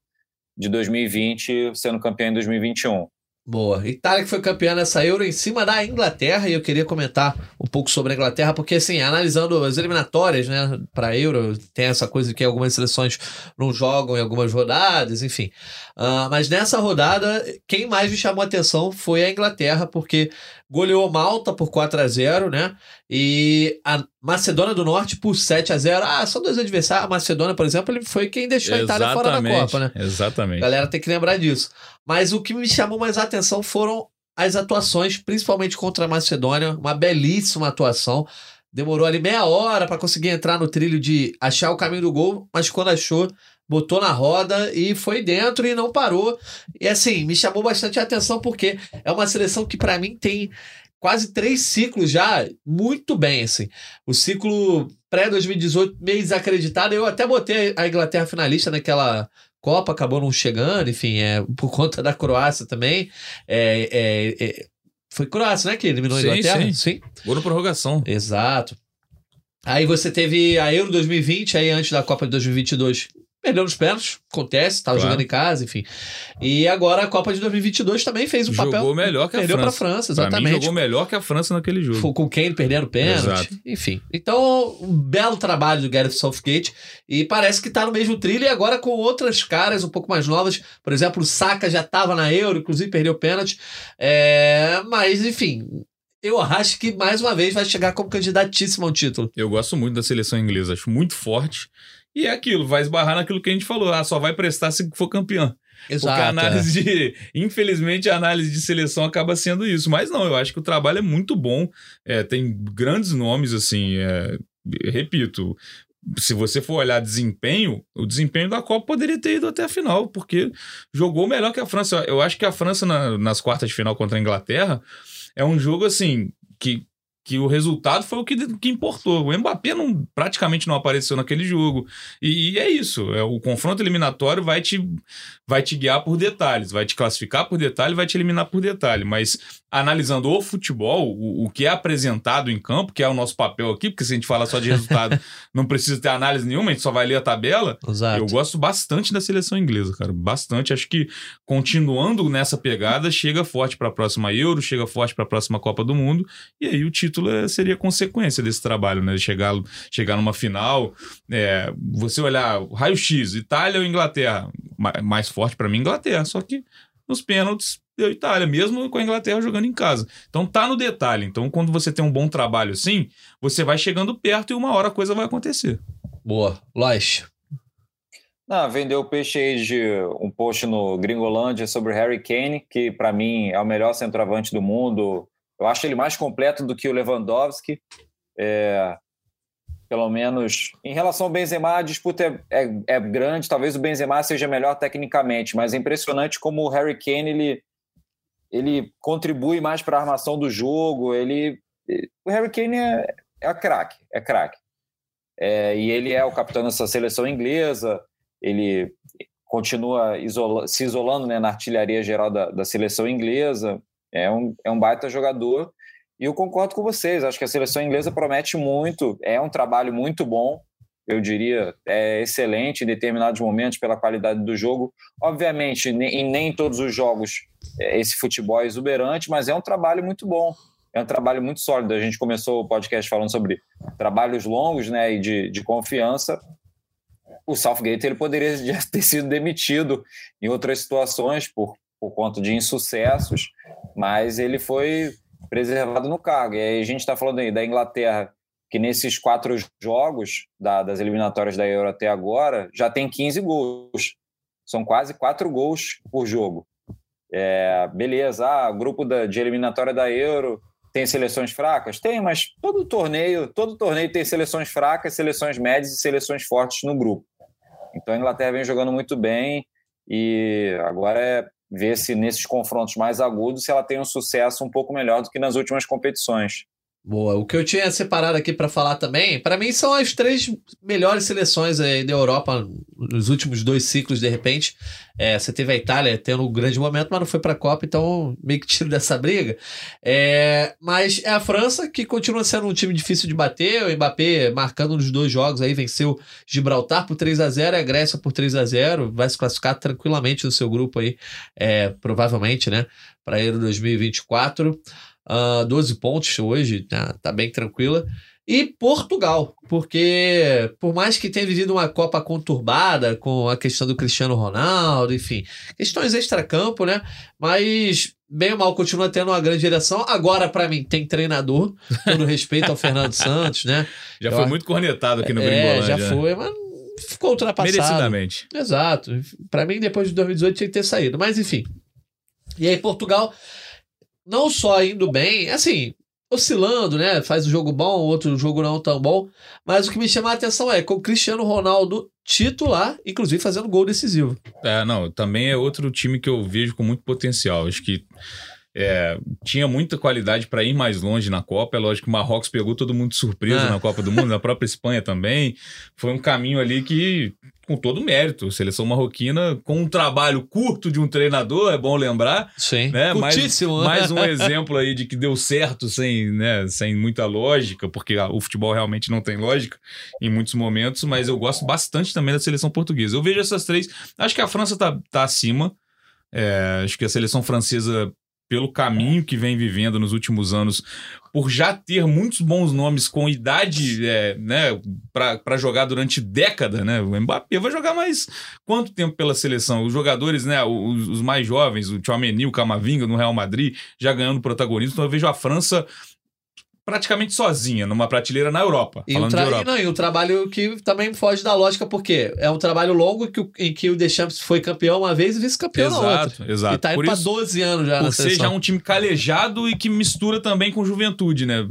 de 2020, sendo campeã em 2021.
Boa. Itália que foi campeã nessa Euro em cima da Inglaterra e eu queria comentar um pouco sobre a Inglaterra porque assim, analisando as eliminatórias, né, para Euro, tem essa coisa que algumas seleções não jogam em algumas rodadas, enfim. Uh, mas nessa rodada, quem mais me chamou atenção foi a Inglaterra porque goleou Malta por 4 a 0 né? E a Macedônia do Norte por 7 a 0 Ah, são dois adversários. A Macedônia, por exemplo, ele foi quem deixou a Itália fora da Copa, né?
Exatamente.
A galera tem que lembrar disso. Mas o que me chamou mais a atenção foram as atuações, principalmente contra a Macedônia. Uma belíssima atuação. Demorou ali meia hora para conseguir entrar no trilho de achar o caminho do gol, mas quando achou, botou na roda e foi dentro e não parou. E assim, me chamou bastante a atenção porque é uma seleção que para mim tem quase três ciclos já muito bem, assim. O ciclo pré-2018 meio desacreditado, eu até botei a Inglaterra finalista naquela Copa, acabou não chegando, enfim, é, por conta da Croácia também. É, é, é, foi Croácia, né, que eliminou a Inglaterra?
Sim, sim. Gol na prorrogação.
Exato. Aí você teve a Euro 2020, aí antes da Copa de 2022, Perdeu nos pênaltis, acontece, estava claro. jogando em casa, enfim. E agora a Copa de 2022 também fez um
jogou
papel.
Jogou melhor que a
perdeu
França.
Perdeu para a França, exatamente.
Pra mim, jogou melhor que a França naquele jogo.
Com quem perdendo pênalti, Exato. enfim. Então, um belo trabalho do Gareth Southgate e parece que está no mesmo trilho e agora com outras caras um pouco mais novas. Por exemplo, o Saka já estava na Euro, inclusive perdeu pênalti. É... Mas, enfim, eu acho que mais uma vez vai chegar como candidatíssimo ao título.
Eu gosto muito da seleção inglesa, acho muito forte. E é aquilo, vai esbarrar naquilo que a gente falou. Ah, só vai prestar se for campeão. Exato, Porque a análise é. de. Infelizmente, a análise de seleção acaba sendo isso. Mas não, eu acho que o trabalho é muito bom. É, tem grandes nomes, assim. É, repito, se você for olhar desempenho, o desempenho da Copa poderia ter ido até a final, porque jogou melhor que a França. Eu acho que a França, na, nas quartas de final contra a Inglaterra, é um jogo assim que que o resultado foi o que, que importou. O Mbappé não, praticamente não apareceu naquele jogo. E, e, é isso. É, o confronto eliminatório vai te, vai te guiar por detalhes, vai te classificar por detalhe, vai te eliminar por detalhe. Mas analisando o futebol, o, o que é apresentado em campo, que é o nosso papel aqui, porque se a gente fala só de resultado, não precisa ter análise nenhuma, a gente só vai ler a tabela.
Exato.
Eu gosto bastante da seleção inglesa, cara. Bastante. Acho que continuando nessa pegada, chega forte para a próxima Euro, chega forte para a próxima Copa do Mundo. E aí o título é, seria consequência desse trabalho, né? Chegar, chegar numa final. É, você olhar raio-x, Itália ou Inglaterra? Mais forte para mim, Inglaterra. Só que nos pênaltis deu Itália, mesmo com a Inglaterra jogando em casa. Então tá no detalhe. Então, quando você tem um bom trabalho assim, você vai chegando perto e uma hora a coisa vai acontecer.
Boa. Lois.
Não, vendeu o peixe aí de um post no Gringolândia sobre Harry Kane, que para mim é o melhor centroavante do mundo. Eu acho ele mais completo do que o Lewandowski. É, pelo menos em relação ao Benzema, a disputa é, é, é, grande. Talvez o Benzema seja melhor tecnicamente, mas é impressionante como o Harry Kane ele ele contribui mais para a armação do jogo. Ele, o Harry Kane é, é craque, é craque. É, e ele é o capitão dessa seleção inglesa. Ele continua isola, se isolando né, na artilharia geral da, da seleção inglesa. É um, é um baita jogador. E eu concordo com vocês. Acho que a seleção inglesa promete muito. É um trabalho muito bom eu diria, é excelente em determinados momentos pela qualidade do jogo. Obviamente, em nem todos os jogos é, esse futebol é exuberante, mas é um trabalho muito bom. É um trabalho muito sólido. A gente começou o podcast falando sobre trabalhos longos né, e de, de confiança. O Southgate ele poderia já ter sido demitido em outras situações por, por conta de insucessos, mas ele foi preservado no cargo. E aí a gente está falando aí da Inglaterra, que nesses quatro jogos da, das eliminatórias da Euro até agora, já tem 15 gols. São quase quatro gols por jogo. É, beleza, ah, grupo da, de eliminatória da Euro tem seleções fracas? Tem, mas todo torneio, todo torneio tem seleções fracas, seleções médias e seleções fortes no grupo. Então a Inglaterra vem jogando muito bem e agora é ver se nesses confrontos mais agudos se ela tem um sucesso um pouco melhor do que nas últimas competições.
Boa. O que eu tinha separado aqui para falar também, para mim são as três melhores seleções aí da Europa nos últimos dois ciclos, de repente. É, você teve a Itália tendo um grande momento, mas não foi para a Copa, então meio que tiro dessa briga. É, mas é a França que continua sendo um time difícil de bater. O Mbappé marcando nos dois jogos aí venceu Gibraltar por 3 a 0 e a Grécia por 3 a 0 Vai se classificar tranquilamente no seu grupo aí, é, provavelmente, né? Para Euro 2024 uh, ah, 12 pontos hoje, tá, tá bem tranquila. E Portugal, porque por mais que tenha vivido uma Copa conturbada com a questão do Cristiano Ronaldo, enfim, questões extra-campo, né? Mas bem ou mal continua tendo uma grande direção. Agora, para mim, tem treinador, todo respeito ao Fernando Santos, né?
Já Eu, foi muito cornetado aqui no
é, Já foi, mas ficou ultrapassado.
Merecidamente.
Exato. Para mim, depois de 2018 tinha que ter saído. Mas enfim. E aí, Portugal não só indo bem, assim, oscilando, né? Faz um jogo bom, outro jogo não tão bom. Mas o que me chama a atenção é com o Cristiano Ronaldo titular, inclusive fazendo gol decisivo.
É, não, também é outro time que eu vejo com muito potencial. Acho que é, tinha muita qualidade para ir mais longe na Copa. É lógico que o Marrocos pegou todo mundo de surpresa é. na Copa do Mundo, na própria Espanha também. Foi um caminho ali que com todo mérito. Seleção marroquina, com um trabalho curto de um treinador, é bom lembrar.
Sim,
né? mais, mais um exemplo aí de que deu certo sem, né, sem muita lógica, porque o futebol realmente não tem lógica em muitos momentos, mas eu gosto bastante também da seleção portuguesa. Eu vejo essas três. Acho que a França tá, tá acima. É, acho que a seleção francesa pelo caminho que vem vivendo nos últimos anos, por já ter muitos bons nomes com idade é, né, para jogar durante década, né? O Mbappé vai jogar mais quanto tempo pela seleção? Os jogadores, né, os, os mais jovens, o Tchouameni, o Camavinga no Real Madrid, já ganhando protagonismo. Então eu vejo a França praticamente sozinha numa prateleira na Europa.
E, o, tra... Europa. Não, e o trabalho que também foge da lógica, porque é um trabalho longo que, em que o Deschamps foi campeão uma vez e vice-campeão na outra.
Exato,
E tá indo para 12 anos já
Ou seja, é um time calejado e que mistura também com juventude, né?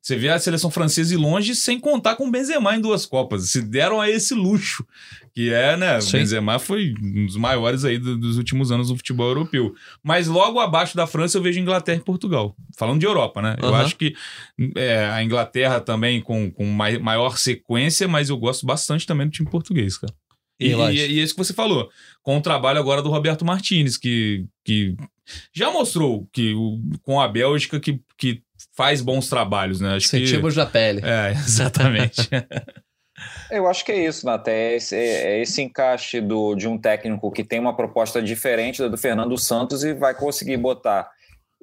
Você vê a seleção francesa ir longe sem contar com o Benzema em duas Copas. Se deram a esse luxo que é, né? O Benzema foi um dos maiores aí dos últimos anos do futebol europeu. Mas logo abaixo da França eu vejo Inglaterra e Portugal. Falando de Europa, né? Uhum. Eu acho que é, a Inglaterra também com, com maior sequência, mas eu gosto bastante também do time português, cara. E, e, e, isso que você falou, com o trabalho agora do Roberto Martinez, que, que já mostrou que o, com a Bélgica que, que faz bons trabalhos, né?
Acho Sentimos
que...
da pele.
É, exatamente.
Eu acho que é isso, Nata. É esse, é esse encaixe do, de um técnico que tem uma proposta diferente da do Fernando Santos e vai conseguir botar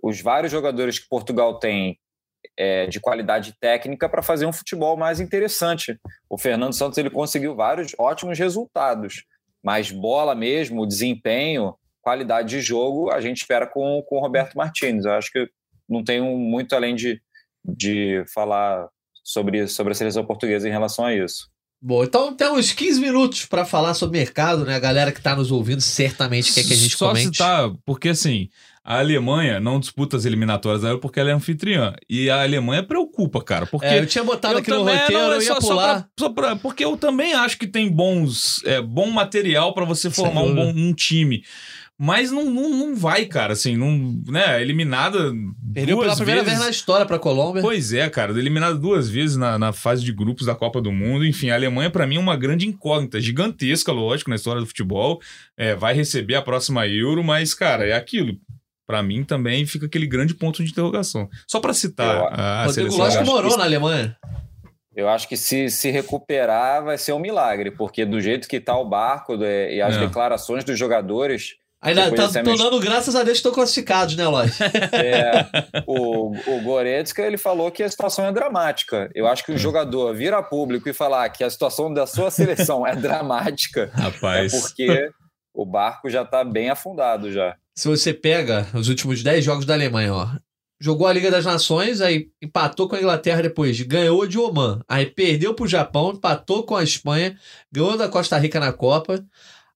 os vários jogadores que Portugal tem é, de qualidade técnica para fazer um futebol mais interessante. O Fernando Santos ele conseguiu vários ótimos resultados, mas bola mesmo, desempenho, qualidade de jogo, a gente espera com, com o Roberto Martins. Eu acho que não tenho muito além de, de falar sobre, sobre a seleção portuguesa em relação a isso.
Bom, então temos 15 minutos para falar sobre mercado, né? A galera que está nos ouvindo certamente quer que a gente
Só
comente.
Citar, porque assim, a Alemanha não disputa as eliminatórias da Euro porque ela é anfitriã. E a Alemanha preocupa, cara. Porque é,
eu tinha botado aqui também, no roteiro, não, é eu ia só, pular.
Só pra, só pra, porque eu também acho que tem bons, é, bom material para você formar um, bom, um time. Mas não, não, não vai, cara, assim, não, né, eliminada
Perdeu duas pela primeira
vezes.
vez na história pra Colômbia.
Pois é, cara, eliminada duas vezes na, na fase de grupos da Copa do Mundo. Enfim, a Alemanha para mim é uma grande incógnita, gigantesca, lógico, na história do futebol. É, vai receber a próxima Euro, mas, cara, é aquilo. Para mim também fica aquele grande ponto de interrogação. Só para citar
Eu, a, a Rodrigo seleção. morou que... na Alemanha.
Eu acho que se, se recuperar vai ser um milagre, porque do jeito que tá o barco e as é. declarações dos jogadores,
Ainda tá tornando, graças a Deus, estão classificados, né, Lóis?
É, o, o Goretzka, ele falou que a situação é dramática. Eu acho que o jogador vir a público e falar que a situação da sua seleção é dramática
Rapaz.
é porque o barco já está bem afundado já.
Se você pega os últimos 10 jogos da Alemanha, ó, jogou a Liga das Nações, aí empatou com a Inglaterra depois, ganhou de Oman, aí perdeu pro Japão, empatou com a Espanha, ganhou da Costa Rica na Copa,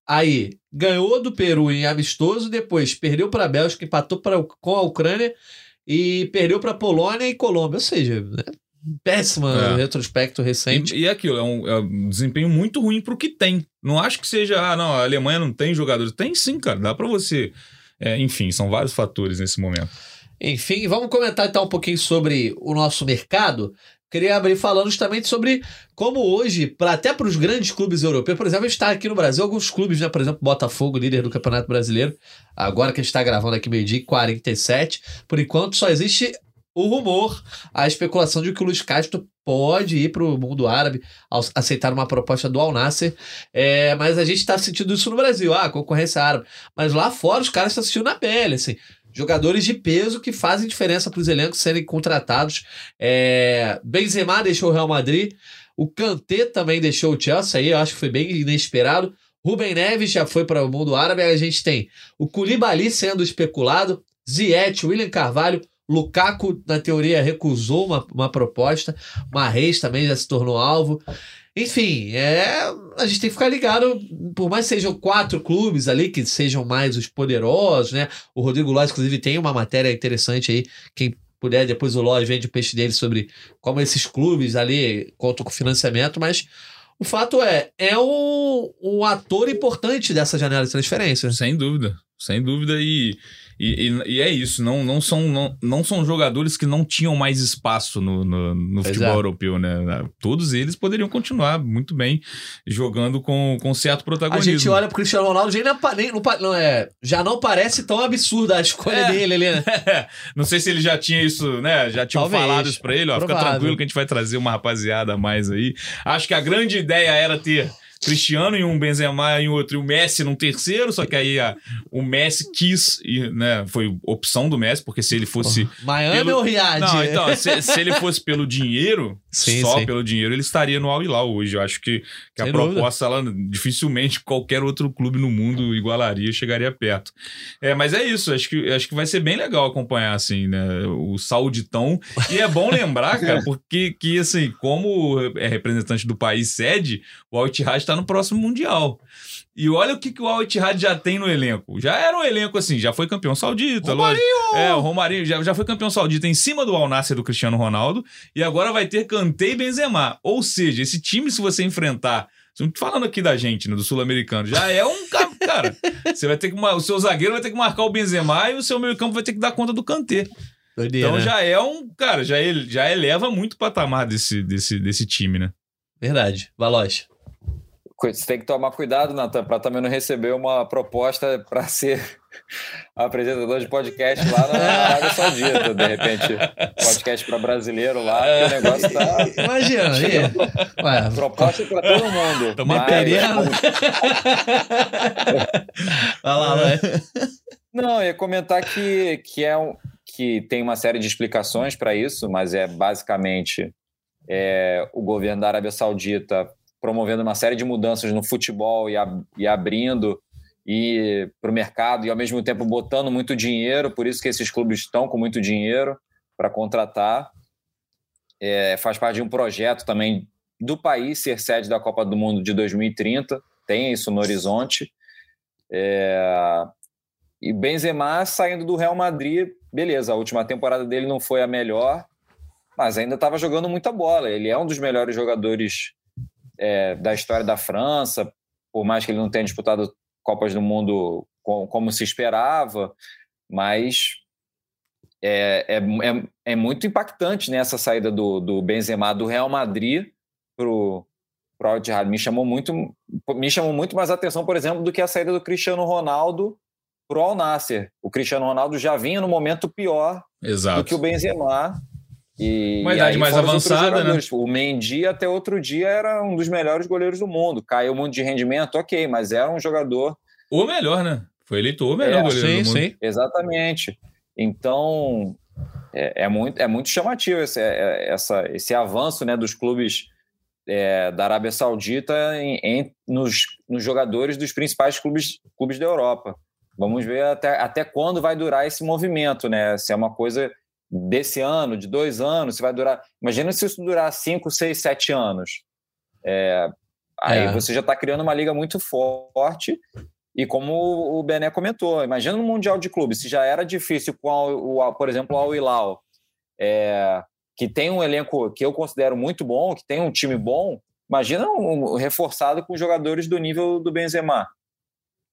aí ganhou do Peru em amistoso, depois perdeu para a Bélgica, empatou pra, com a Ucrânia e perdeu para Polônia e Colômbia, ou seja, né? péssima
É.
retrospecto recente.
E, e aquilo, é um, é um desempenho muito ruim pro que tem. Não acho que seja, ah, não, a Alemanha não tem jogadores. Tem sim, cara, dá pra você. É, enfim, são vários fatores nesse momento.
Enfim, vamos comentar então um pouquinho sobre o nosso mercado. Queria abrir falando justamente sobre como hoje, pra, até para os grandes clubes europeus, por exemplo, a gente está aqui no Brasil, alguns clubes, né? Por exemplo, Botafogo, líder do Campeonato Brasileiro, agora que a gente está gravando aqui meio-dia, 47. Por enquanto, só existe o rumor, a especulação de que o Luiz Castro pode ir para o mundo árabe, ao- aceitar uma proposta do Al Nasser. É, mas a gente está sentindo isso no Brasil, ah, concorrência árabe. Mas lá fora os caras estão sentindo na pele, assim jogadores de peso que fazem diferença para os elencos serem contratados. É, Benzema deixou o Real Madrid, o Kanté também deixou o Chelsea, aí eu acho que foi bem inesperado. Rubem Neves já foi para o mundo árabe, a gente tem o Koulibaly sendo especulado, Ziyech, William Carvalho, Lukaku, na teoria, recusou uma, uma proposta, Marreis também já se tornou alvo. Enfim, é, a gente tem que ficar ligado, por mais que sejam quatro clubes ali, que sejam mais os poderosos, né? O Rodrigo Lóis, inclusive, tem uma matéria interessante aí. Quem puder, depois o Lóis vende o peixe dele sobre como esses clubes ali contam com financiamento, mas o fato é, é um, um ator importante dessa janela de transferências.
Sem dúvida, sem dúvida. E, e, e- e é isso, não, não, são, não, não são jogadores que não tinham mais espaço no, no, no futebol europeu, né? Todos eles poderiam continuar muito bem jogando com, com certo
A
protagonismo.
gente olha pro Cristiano Ronaldo, já, nem, não, não é, já não parece tão absurda a escolha
É.
dele né?
Não sei se ele já tinha isso, né? Já tinham
Talvez.
falado isso pra ele, ó. Fica
Provável.
tranquilo que a gente vai trazer uma rapaziada a mais aí. Acho que a grande ideia era ter Cristiano em um, Benzema em outro e o Messi num terceiro, só que aí a- o Messi quis, ir, né? Foi opção do Messi, porque se ele fosse.
Miami
Pelo-
ou Riad?
Não, então, se, se ele fosse pelo dinheiro,
Sim,
só
sim.
pelo dinheiro, ele estaria no Al Hilal hoje. Eu acho que, que a
Sem dúvida.
proposta lá, dificilmente qualquer outro clube no mundo igualaria, chegaria perto. É, mas é isso, acho que, acho que vai ser bem legal acompanhar, assim, né, o sauditão. E é bom lembrar, cara, porque, que, assim, como é representante do país sede, o Al Ittihad está no próximo Mundial. E olha o que, que o Al Ittihad já tem no elenco. Já era um elenco assim, já foi campeão saudita, lógico. É, o Romarinho já, já foi campeão saudita em cima do Al Nassr do Cristiano Ronaldo e agora vai ter Kanté e Benzema. Ou seja, esse time, se você enfrentar, falando aqui da gente, né, do sul-americano, já é um ca- cara. Você vai ter que o seu zagueiro vai ter que marcar o Benzema e o seu meio-campo vai ter que dar conta do Kanté.
Doideira,
Então
né?
já é um, cara, já, ele- já eleva muito o patamar desse, desse, desse time, né?
Verdade. Valois.
Você tem que tomar cuidado, Natan, para também não receber uma proposta para ser apresentador de podcast lá na Arábia Saudita, de repente. Podcast para brasileiro lá, porque o negócio tá.
Imagina, aí. Ué,
Proposta para todo mundo.
Tamo
Mas-
perdendo. vai lá, vai.
Não, ia comentar que, que, é um, que tem uma série de explicações para isso, mas é basicamente é, o governo da Arábia Saudita promovendo uma série de mudanças no futebol e, ab- e abrindo e para o mercado e ao mesmo tempo botando muito dinheiro, por isso que esses clubes estão com muito dinheiro para contratar. É, faz parte de um projeto também do país ser sede da Copa do Mundo de 2030, tem isso no horizonte. É, e Benzema saindo do Real Madrid, beleza, a última temporada dele não foi a melhor, mas ainda estava jogando muita bola. Ele é um dos melhores jogadores é, da história da França, por mais que ele não tenha disputado Copas do Mundo com- como se esperava, mas é, é, é, é muito impactante né, essa saída do, do Benzema do Real Madrid pro pro Al Ittihad. Me chamou muito me chamou muito mais atenção, por exemplo, do que a saída do Cristiano Ronaldo pro Al Nasser. O Cristiano Ronaldo já vinha no momento pior
Exato.
do que o Benzema. E,
Uma
e
idade
aí
mais avançada, né?
jogadores. O Mendy até outro dia era um dos melhores goleiros do mundo. Caiu muito de rendimento, ok, mas era um jogador
O melhor, né? Foi eleito o melhor
É,
goleiro
Sim,
do mundo.
sim.
Exatamente. Então, é, é muito, é muito chamativo esse, é- essa, esse avanço né, dos clubes é, da Arábia Saudita em, em- nos, nos jogadores dos principais clubes, clubes da Europa. Vamos ver até, até quando vai durar esse movimento, né? Se é uma coisa desse ano, de dois anos, se vai durar. Imagina se isso durar cinco, seis, sete anos. É, aí é. você já está criando uma liga muito forte. E como o Bené comentou, imagina no Mundial de Clubes, se já era difícil com, o, por exemplo, o Hilal, é, que tem um elenco que eu considero muito bom, que tem um time bom, imagina um, reforçado com jogadores do nível do Benzema.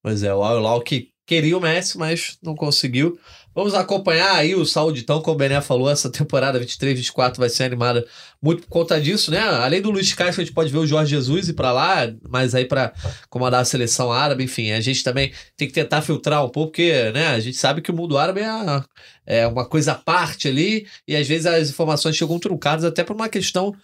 Pois é, o Al Hilal que queria o Messi, mas não conseguiu. Vamos acompanhar aí o Sauditão, como o Bené falou, essa temporada 23-24 vai ser animada muito por conta disso, né? Além do Luiz Castro, a gente pode ver o Jorge Jesus ir para lá, mas aí para comandar a seleção árabe, enfim, a gente também tem que tentar filtrar um pouco, porque né, a gente sabe que o mundo árabe é, é uma coisa à parte ali, e às vezes as informações chegam truncadas até por uma questão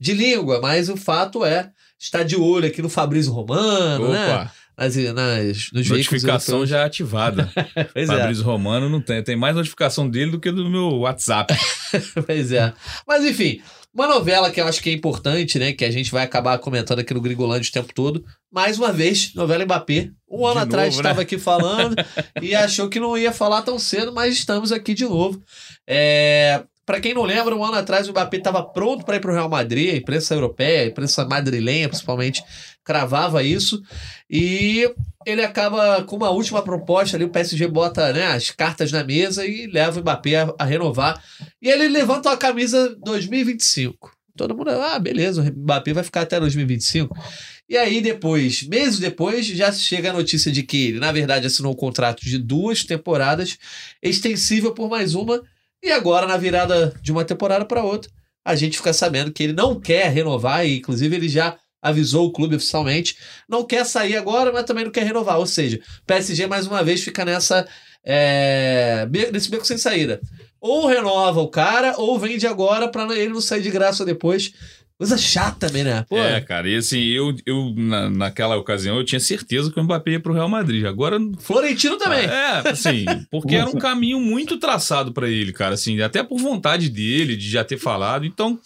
de língua, mas o fato é estar de olho aqui no Fabrício Romano, né? Opa. né? Nas, nas, nos
Notificação já ativada. pois é. Fabrício é. Romano não tem. Tem mais notificação dele do que do meu WhatsApp.
pois é. Mas enfim, uma novela que eu acho que é importante, né? Que a gente vai acabar comentando aqui no Gringolândia o tempo todo. Mais uma vez, novela Mbappé. Um ano de atrás estava né? aqui falando e achou que não ia falar tão cedo, mas estamos aqui de novo. É, para quem não lembra, um ano atrás o Mbappé estava pronto para ir para o Real Madrid, a imprensa europeia, a imprensa madrilenha principalmente, cravava isso. E ele acaba com uma última proposta ali, o PSG bota né, as cartas na mesa e leva o Mbappé a, a renovar. E ele levanta a camisa 2025. Todo mundo, ah, beleza, o Mbappé vai ficar até 2025. E aí, depois, meses depois, já chega a notícia de que ele, na verdade, assinou um contrato de duas temporadas, extensível por mais uma, e agora, na virada de uma temporada para outra, a gente fica sabendo que ele não quer renovar, e inclusive ele já avisou o clube oficialmente, não quer sair agora, mas também não quer renovar. Ou seja, PSG mais uma vez fica nessa é, nesse beco sem saída. Ou renova o cara, ou vende agora para ele não sair de graça depois. Coisa chata também, né?
Pô. É, cara, e assim, eu, eu na, naquela ocasião eu tinha certeza que o Mbappé ia pro Real Madrid. Agora.
Florentino também.
É, assim, porque era um caminho muito traçado para ele, cara, assim, até por vontade dele, de já ter falado. Então,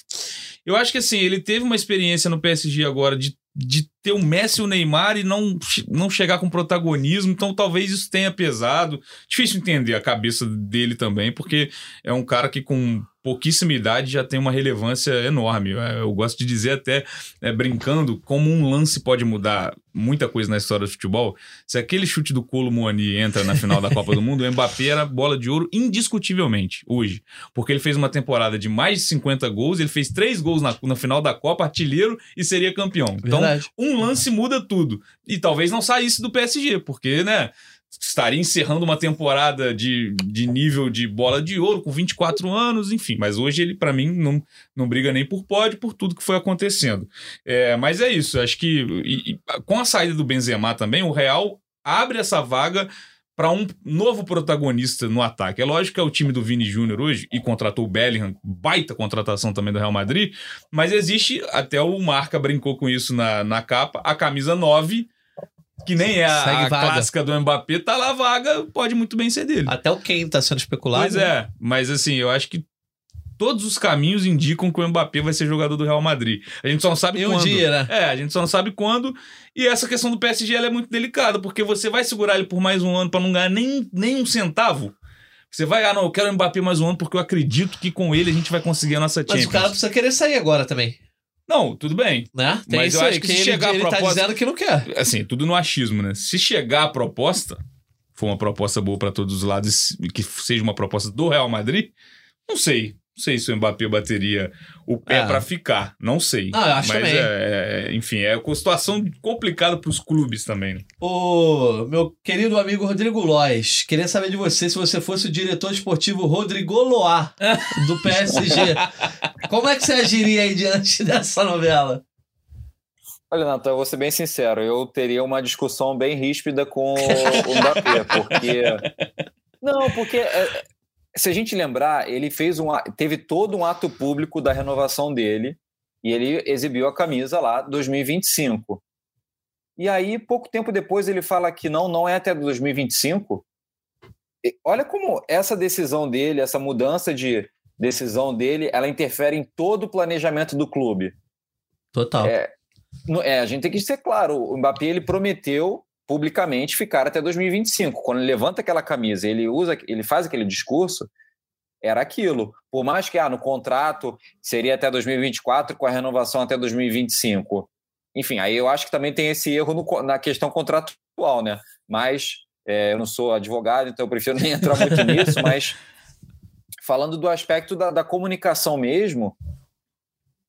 eu acho que assim, ele teve uma experiência no PSG agora de, de ter o Messi e o Neymar e não, não chegar com protagonismo, então talvez isso tenha pesado. Difícil entender a cabeça dele também, porque é um cara que com pouquíssima idade já tem uma relevância enorme. É, eu gosto de dizer até, é, brincando, como um lance pode mudar muita coisa na história do futebol. Se aquele chute do Colo Moani entra na final da Copa do Mundo, o Mbappé era bola de ouro indiscutivelmente, hoje. Porque ele fez uma temporada de mais de 50 gols, ele fez três gols na, na final da Copa, artilheiro, e seria campeão. Então, Verdade. um lance muda tudo. E talvez não saísse do PSG, porque, né estaria encerrando uma temporada de, de nível de bola de ouro com 24 anos, enfim. Mas hoje ele, para mim, não, não briga nem por pódio, por tudo que foi acontecendo. É, mas é isso, acho que e, e, com a saída do Benzema também, o Real abre essa vaga para um novo protagonista no ataque. É lógico que é o time do Vini Júnior hoje e contratou o Bellingham, baita contratação também do Real Madrid, mas existe, até o Marca brincou com isso na, na capa, a camisa 9 que nem é a, a clássica do Mbappé, tá lá vaga, pode muito bem ser dele.
Até o Ken tá sendo especulado.
Pois é, mas assim, eu acho que todos os caminhos indicam que o Mbappé vai ser jogador do Real Madrid. A gente só não sabe e quando. Um dia, né? É, a gente só não sabe quando. E essa questão do PSG é muito delicada, porque você vai segurar ele por mais um ano para não ganhar nem, nem um centavo. Você vai, ah, não, eu quero o Mbappé mais um ano porque eu acredito que com ele a gente vai conseguir a nossa Champions.
Mas o cara precisa querer sair agora também.
Não, tudo bem.
Né? Tem mas eu acho que, que se ele, chegar ele a proposta. Ele tá dizendo que não quer.
Assim, tudo no achismo, né? Se chegar a proposta, for uma proposta boa para todos os lados, que seja uma proposta do Real Madrid, não sei. Não sei se o Mbappé bateria o pé é. para ficar. Não sei.
Ah, eu acho Mas também.
É, é, enfim, é uma situação complicada para os clubes também. Né?
O meu querido amigo Rodrigo Lois, queria saber de você se você fosse o diretor esportivo Rodrigo Loa do PSG. como é que você agiria aí diante dessa novela?
Olha, Natan, eu vou ser bem sincero, eu teria uma discussão bem ríspida com o Mbappé, porque. Não, porque é, se a gente lembrar, ele fez um, teve todo um ato público da renovação dele e ele exibiu a camisa lá 2025. E aí, pouco tempo depois, ele fala que não, não é até 2025. E olha como essa decisão dele, essa mudança de decisão dele, ela interfere em todo o planejamento do clube.
Total.
É, é, a gente tem que ser claro, o Mbappé ele prometeu publicamente ficar até 2025. Quando ele levanta aquela camisa, ele usa, ele faz aquele discurso, era aquilo. Por mais que ah, no contrato seria até 2024, com a renovação até 2025. Enfim, aí eu acho que também tem esse erro no, na questão contratual, né? Mas é, eu não sou advogado, então eu prefiro nem entrar muito nisso, mas falando do aspecto da, da comunicação mesmo,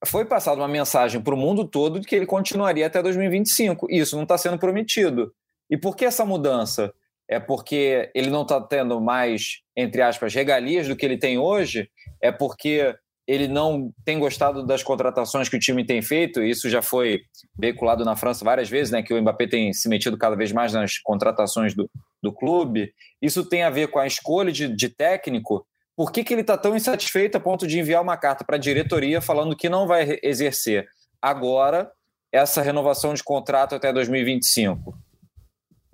foi passada uma mensagem para o mundo todo de que ele continuaria até 2025. Isso não está sendo prometido. E por que essa mudança? É porque ele não está tendo mais, entre aspas, regalias do que ele tem hoje? É porque ele não tem gostado das contratações que o time tem feito? Isso já foi veiculado na França várias vezes, né? Que o Mbappé tem se metido cada vez mais nas contratações do, do clube. Isso tem a ver com a escolha de, de técnico. Por que, que ele está tão insatisfeito a ponto de enviar uma carta para a diretoria falando que não vai exercer agora essa renovação de contrato até 2025?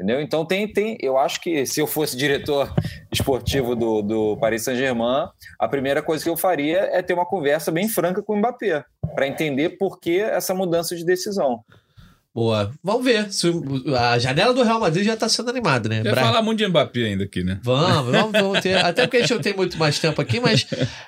Entendeu? Então tem, tem, eu acho que se eu fosse diretor esportivo do, do Paris Saint-Germain, a primeira coisa que eu faria é ter uma conversa bem franca com o Mbappé, para entender por que essa mudança de decisão.
Boa. Vamos ver. A janela do Real Madrid já está sendo animada, né?
Vai falar muito de Mbappé ainda aqui, né?
Vamos, vamos, vamos ter. Até porque a gente não tem muito mais tempo aqui, mas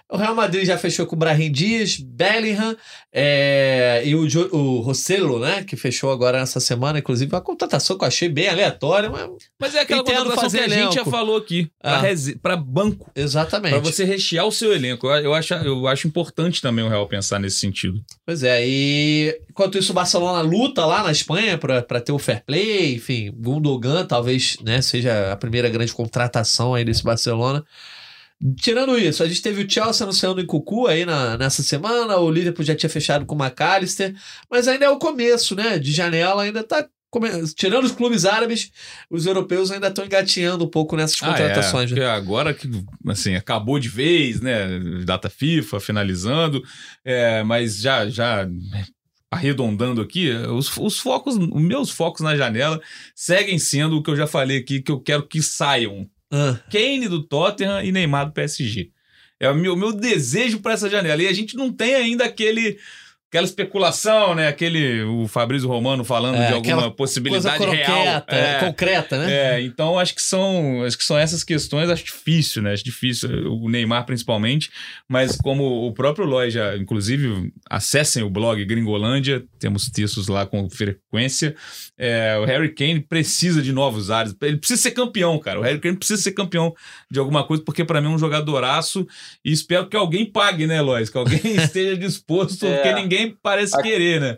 o Real Madrid já fechou com o Brahim Dias, Bellingham é... e o, jo... o Rossello, né? Que fechou agora nessa semana. Inclusive, uma contratação que eu achei bem aleatória, mas.
Mas é aquela contratação fazer que a gente já falou aqui. Para ah. res... banco.
Exatamente.
Para você rechear o seu elenco. Eu acho, eu acho importante também o Real pensar nesse sentido.
Pois é. E enquanto isso, o Barcelona luta lá na Espanha para ter o fair play, enfim, Gundogan talvez né, seja a primeira grande contratação aí desse Barcelona. Tirando isso, a gente teve o Chelsea anunciando em Cucu aí na, nessa semana, o Liverpool já tinha fechado com o McAllister, mas ainda é o começo, né? De janela, ainda tá tirando os clubes árabes, os europeus ainda estão engatinhando um pouco nessas contratações.
Ah, é. né? Agora que assim, acabou de vez, né? Data FIFA finalizando, é, mas já, já arredondando aqui, os, os focos, os meus focos na janela seguem sendo o que eu já falei aqui, que eu quero que saiam. Ah. Kane do Tottenham e Neymar do PSG. É o meu, meu desejo para essa janela. E a gente não tem ainda aquele aquela especulação, né? Aquele o Fabrício Romano falando é, de alguma possibilidade real,
é, concreta, né?
É, então acho que são acho que são essas questões, acho difícil, né? Acho difícil o Neymar principalmente, mas como o próprio Loy já, inclusive, acessem o blog Gringolândia, temos textos lá com frequência. É, o Harry Kane precisa de novos ares, ele precisa ser campeão, cara. O Harry Kane precisa ser campeão de alguma coisa porque para mim é um jogadoraço e espero que alguém pague, né, Lois? Que alguém esteja disposto, é. porque ninguém parece a, querer, né?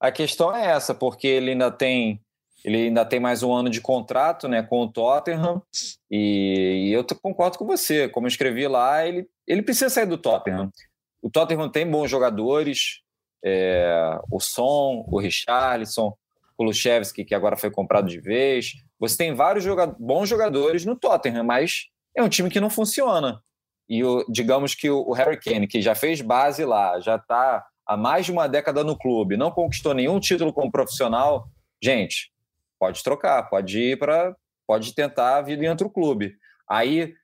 A questão é essa, porque ele ainda tem ele ainda tem mais um ano de contrato né, com o Tottenham, e, e eu concordo com você. Como eu escrevi lá, ele, ele precisa sair do Tottenham. O Tottenham tem bons jogadores, é, o Son, o Richarlison, o Luchevski, que agora foi comprado de vez. Você tem vários joga bons jogadores no Tottenham, mas é um time que não funciona. E o, digamos que o, o Harry Kane, que já fez base lá, já está há mais de uma década no clube, não conquistou nenhum título como profissional, gente, pode trocar, pode ir para. pode tentar a vida em outro clube. Aí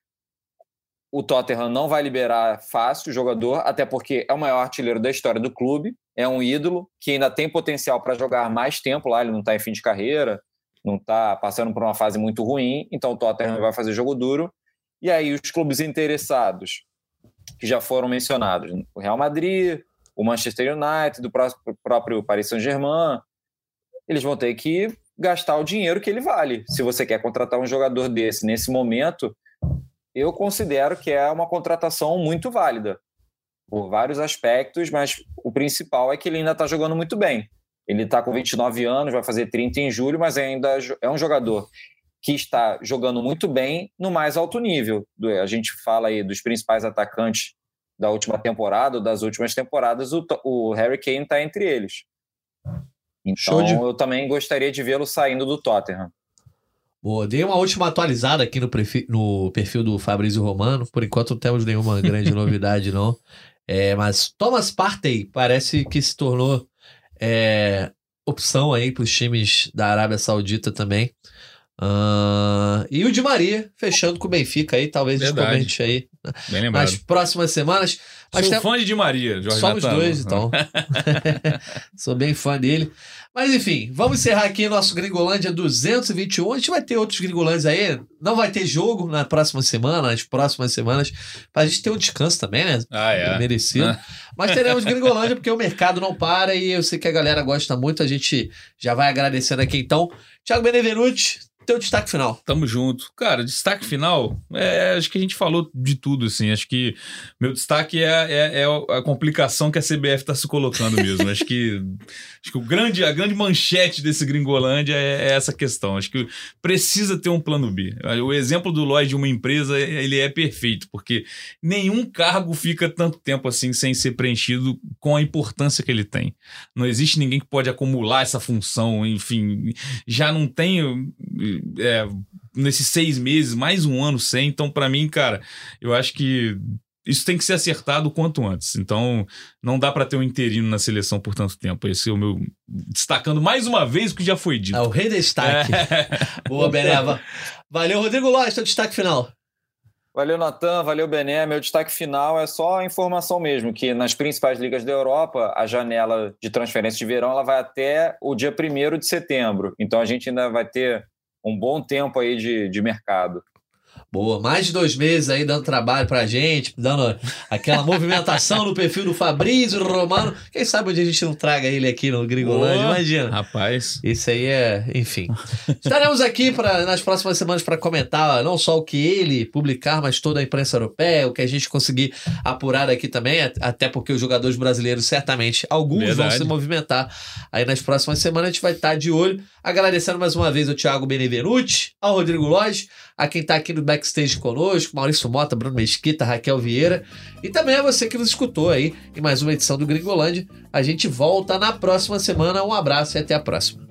o Tottenham não vai liberar fácil o jogador, até porque é o maior artilheiro da história do clube, é um ídolo que ainda tem potencial para jogar mais tempo lá, ele não está em fim de carreira, não está passando por uma fase muito ruim, então o Tottenham vai fazer jogo duro. E aí os clubes interessados, que já foram mencionados, o Real Madrid, o Manchester United, o próprio Paris Saint-Germain, eles vão ter que gastar o dinheiro que ele vale. Se você quer contratar um jogador desse nesse momento, eu considero que é uma contratação muito válida, por vários aspectos, mas o principal é que ele ainda está jogando muito bem. Ele está com 29 anos, vai fazer 30 em julho, mas ainda é um jogador que está jogando muito bem no mais alto nível. A gente fala aí dos principais atacantes da última temporada, ou das últimas temporadas, o, o Harry Kane está entre eles. Então, de... eu também gostaria de vê-lo saindo do Tottenham.
Boa, dei uma última atualizada aqui no, perfil, no perfil do Fabrício Romano. Por enquanto não temos nenhuma grande novidade, não. É, mas Thomas Partey parece que se tornou é, opção aí para os times da Arábia Saudita também. Uh, e o Di Maria, fechando com o Benfica aí, talvez a gente
Verdade.
comente aí
Bem lembrado.
nas próximas semanas. Mas
Sou
tem-
fã de Di Maria, Jorge
Somos
Natan.
dois, então. Sou bem fã dele. Mas enfim, vamos encerrar aqui nosso Gringolândia 221. A gente vai ter outros Gringolândias aí. Não vai ter jogo na próxima semana, nas próximas semanas, pra gente ter um descanso também, né?
Ah, é.
Merecido.
Ah.
Mas teremos Gringolândia porque o mercado não para e eu sei que a galera gosta muito. A gente já vai agradecendo aqui então. Thiago Benevenuti, teu destaque final.
Tamo junto. Cara, destaque final, é, acho que a gente falou de tudo, assim. Acho que meu destaque é, é- é a complicação que a CBF tá se colocando mesmo. acho que, acho que o grande, a grande manchete desse Gringolândia é, é essa questão. Acho que precisa ter um plano B. O exemplo do Lloyd de uma empresa, ele é perfeito, porque nenhum cargo fica tanto tempo assim sem ser preenchido com a importância que ele tem. Não existe ninguém que pode acumular essa função, enfim, já não tem é, nesses seis meses, mais um ano sem. Então, pra mim, cara, eu acho que isso tem que ser acertado o quanto antes. Então, não dá pra ter um interino na seleção por tanto tempo. Esse é o meu. Destacando mais uma vez o que já foi dito.
É o rei destaque. Boa, Beneva. Valeu, Rodrigo Lopes, teu destaque final.
Valeu, Natan, valeu, Bené. Meu destaque final é só a informação mesmo, que nas principais ligas da Europa, a janela de transferência de verão ela vai até o dia 1 de setembro. Então a gente ainda vai ter um bom tempo aí de, de mercado.
Boa, mais de dois meses aí dando trabalho pra gente, dando aquela movimentação no perfil do Fabrício Romano. Quem sabe onde a gente não traga ele aqui no Gringolândia, imagina.
Rapaz.
Isso aí é, enfim. Estaremos aqui pra, nas próximas semanas para comentar não só o que ele publicar, mas toda a imprensa europeia, o que a gente conseguir apurar aqui também, at- até porque os jogadores brasileiros, certamente, alguns vão
Verdade.
se movimentar aí nas próximas semanas. A gente vai estar de olho. Agradecendo mais uma vez ao Thiago Benevenuti, ao Rodrigo Lodge, a quem está aqui no backstage conosco, Maurício Mota, Bruno Mesquita, Raquel Vieira, e também a você que nos escutou aí em mais uma edição do Gringolândia. A gente volta na próxima semana. Um abraço e até a próxima.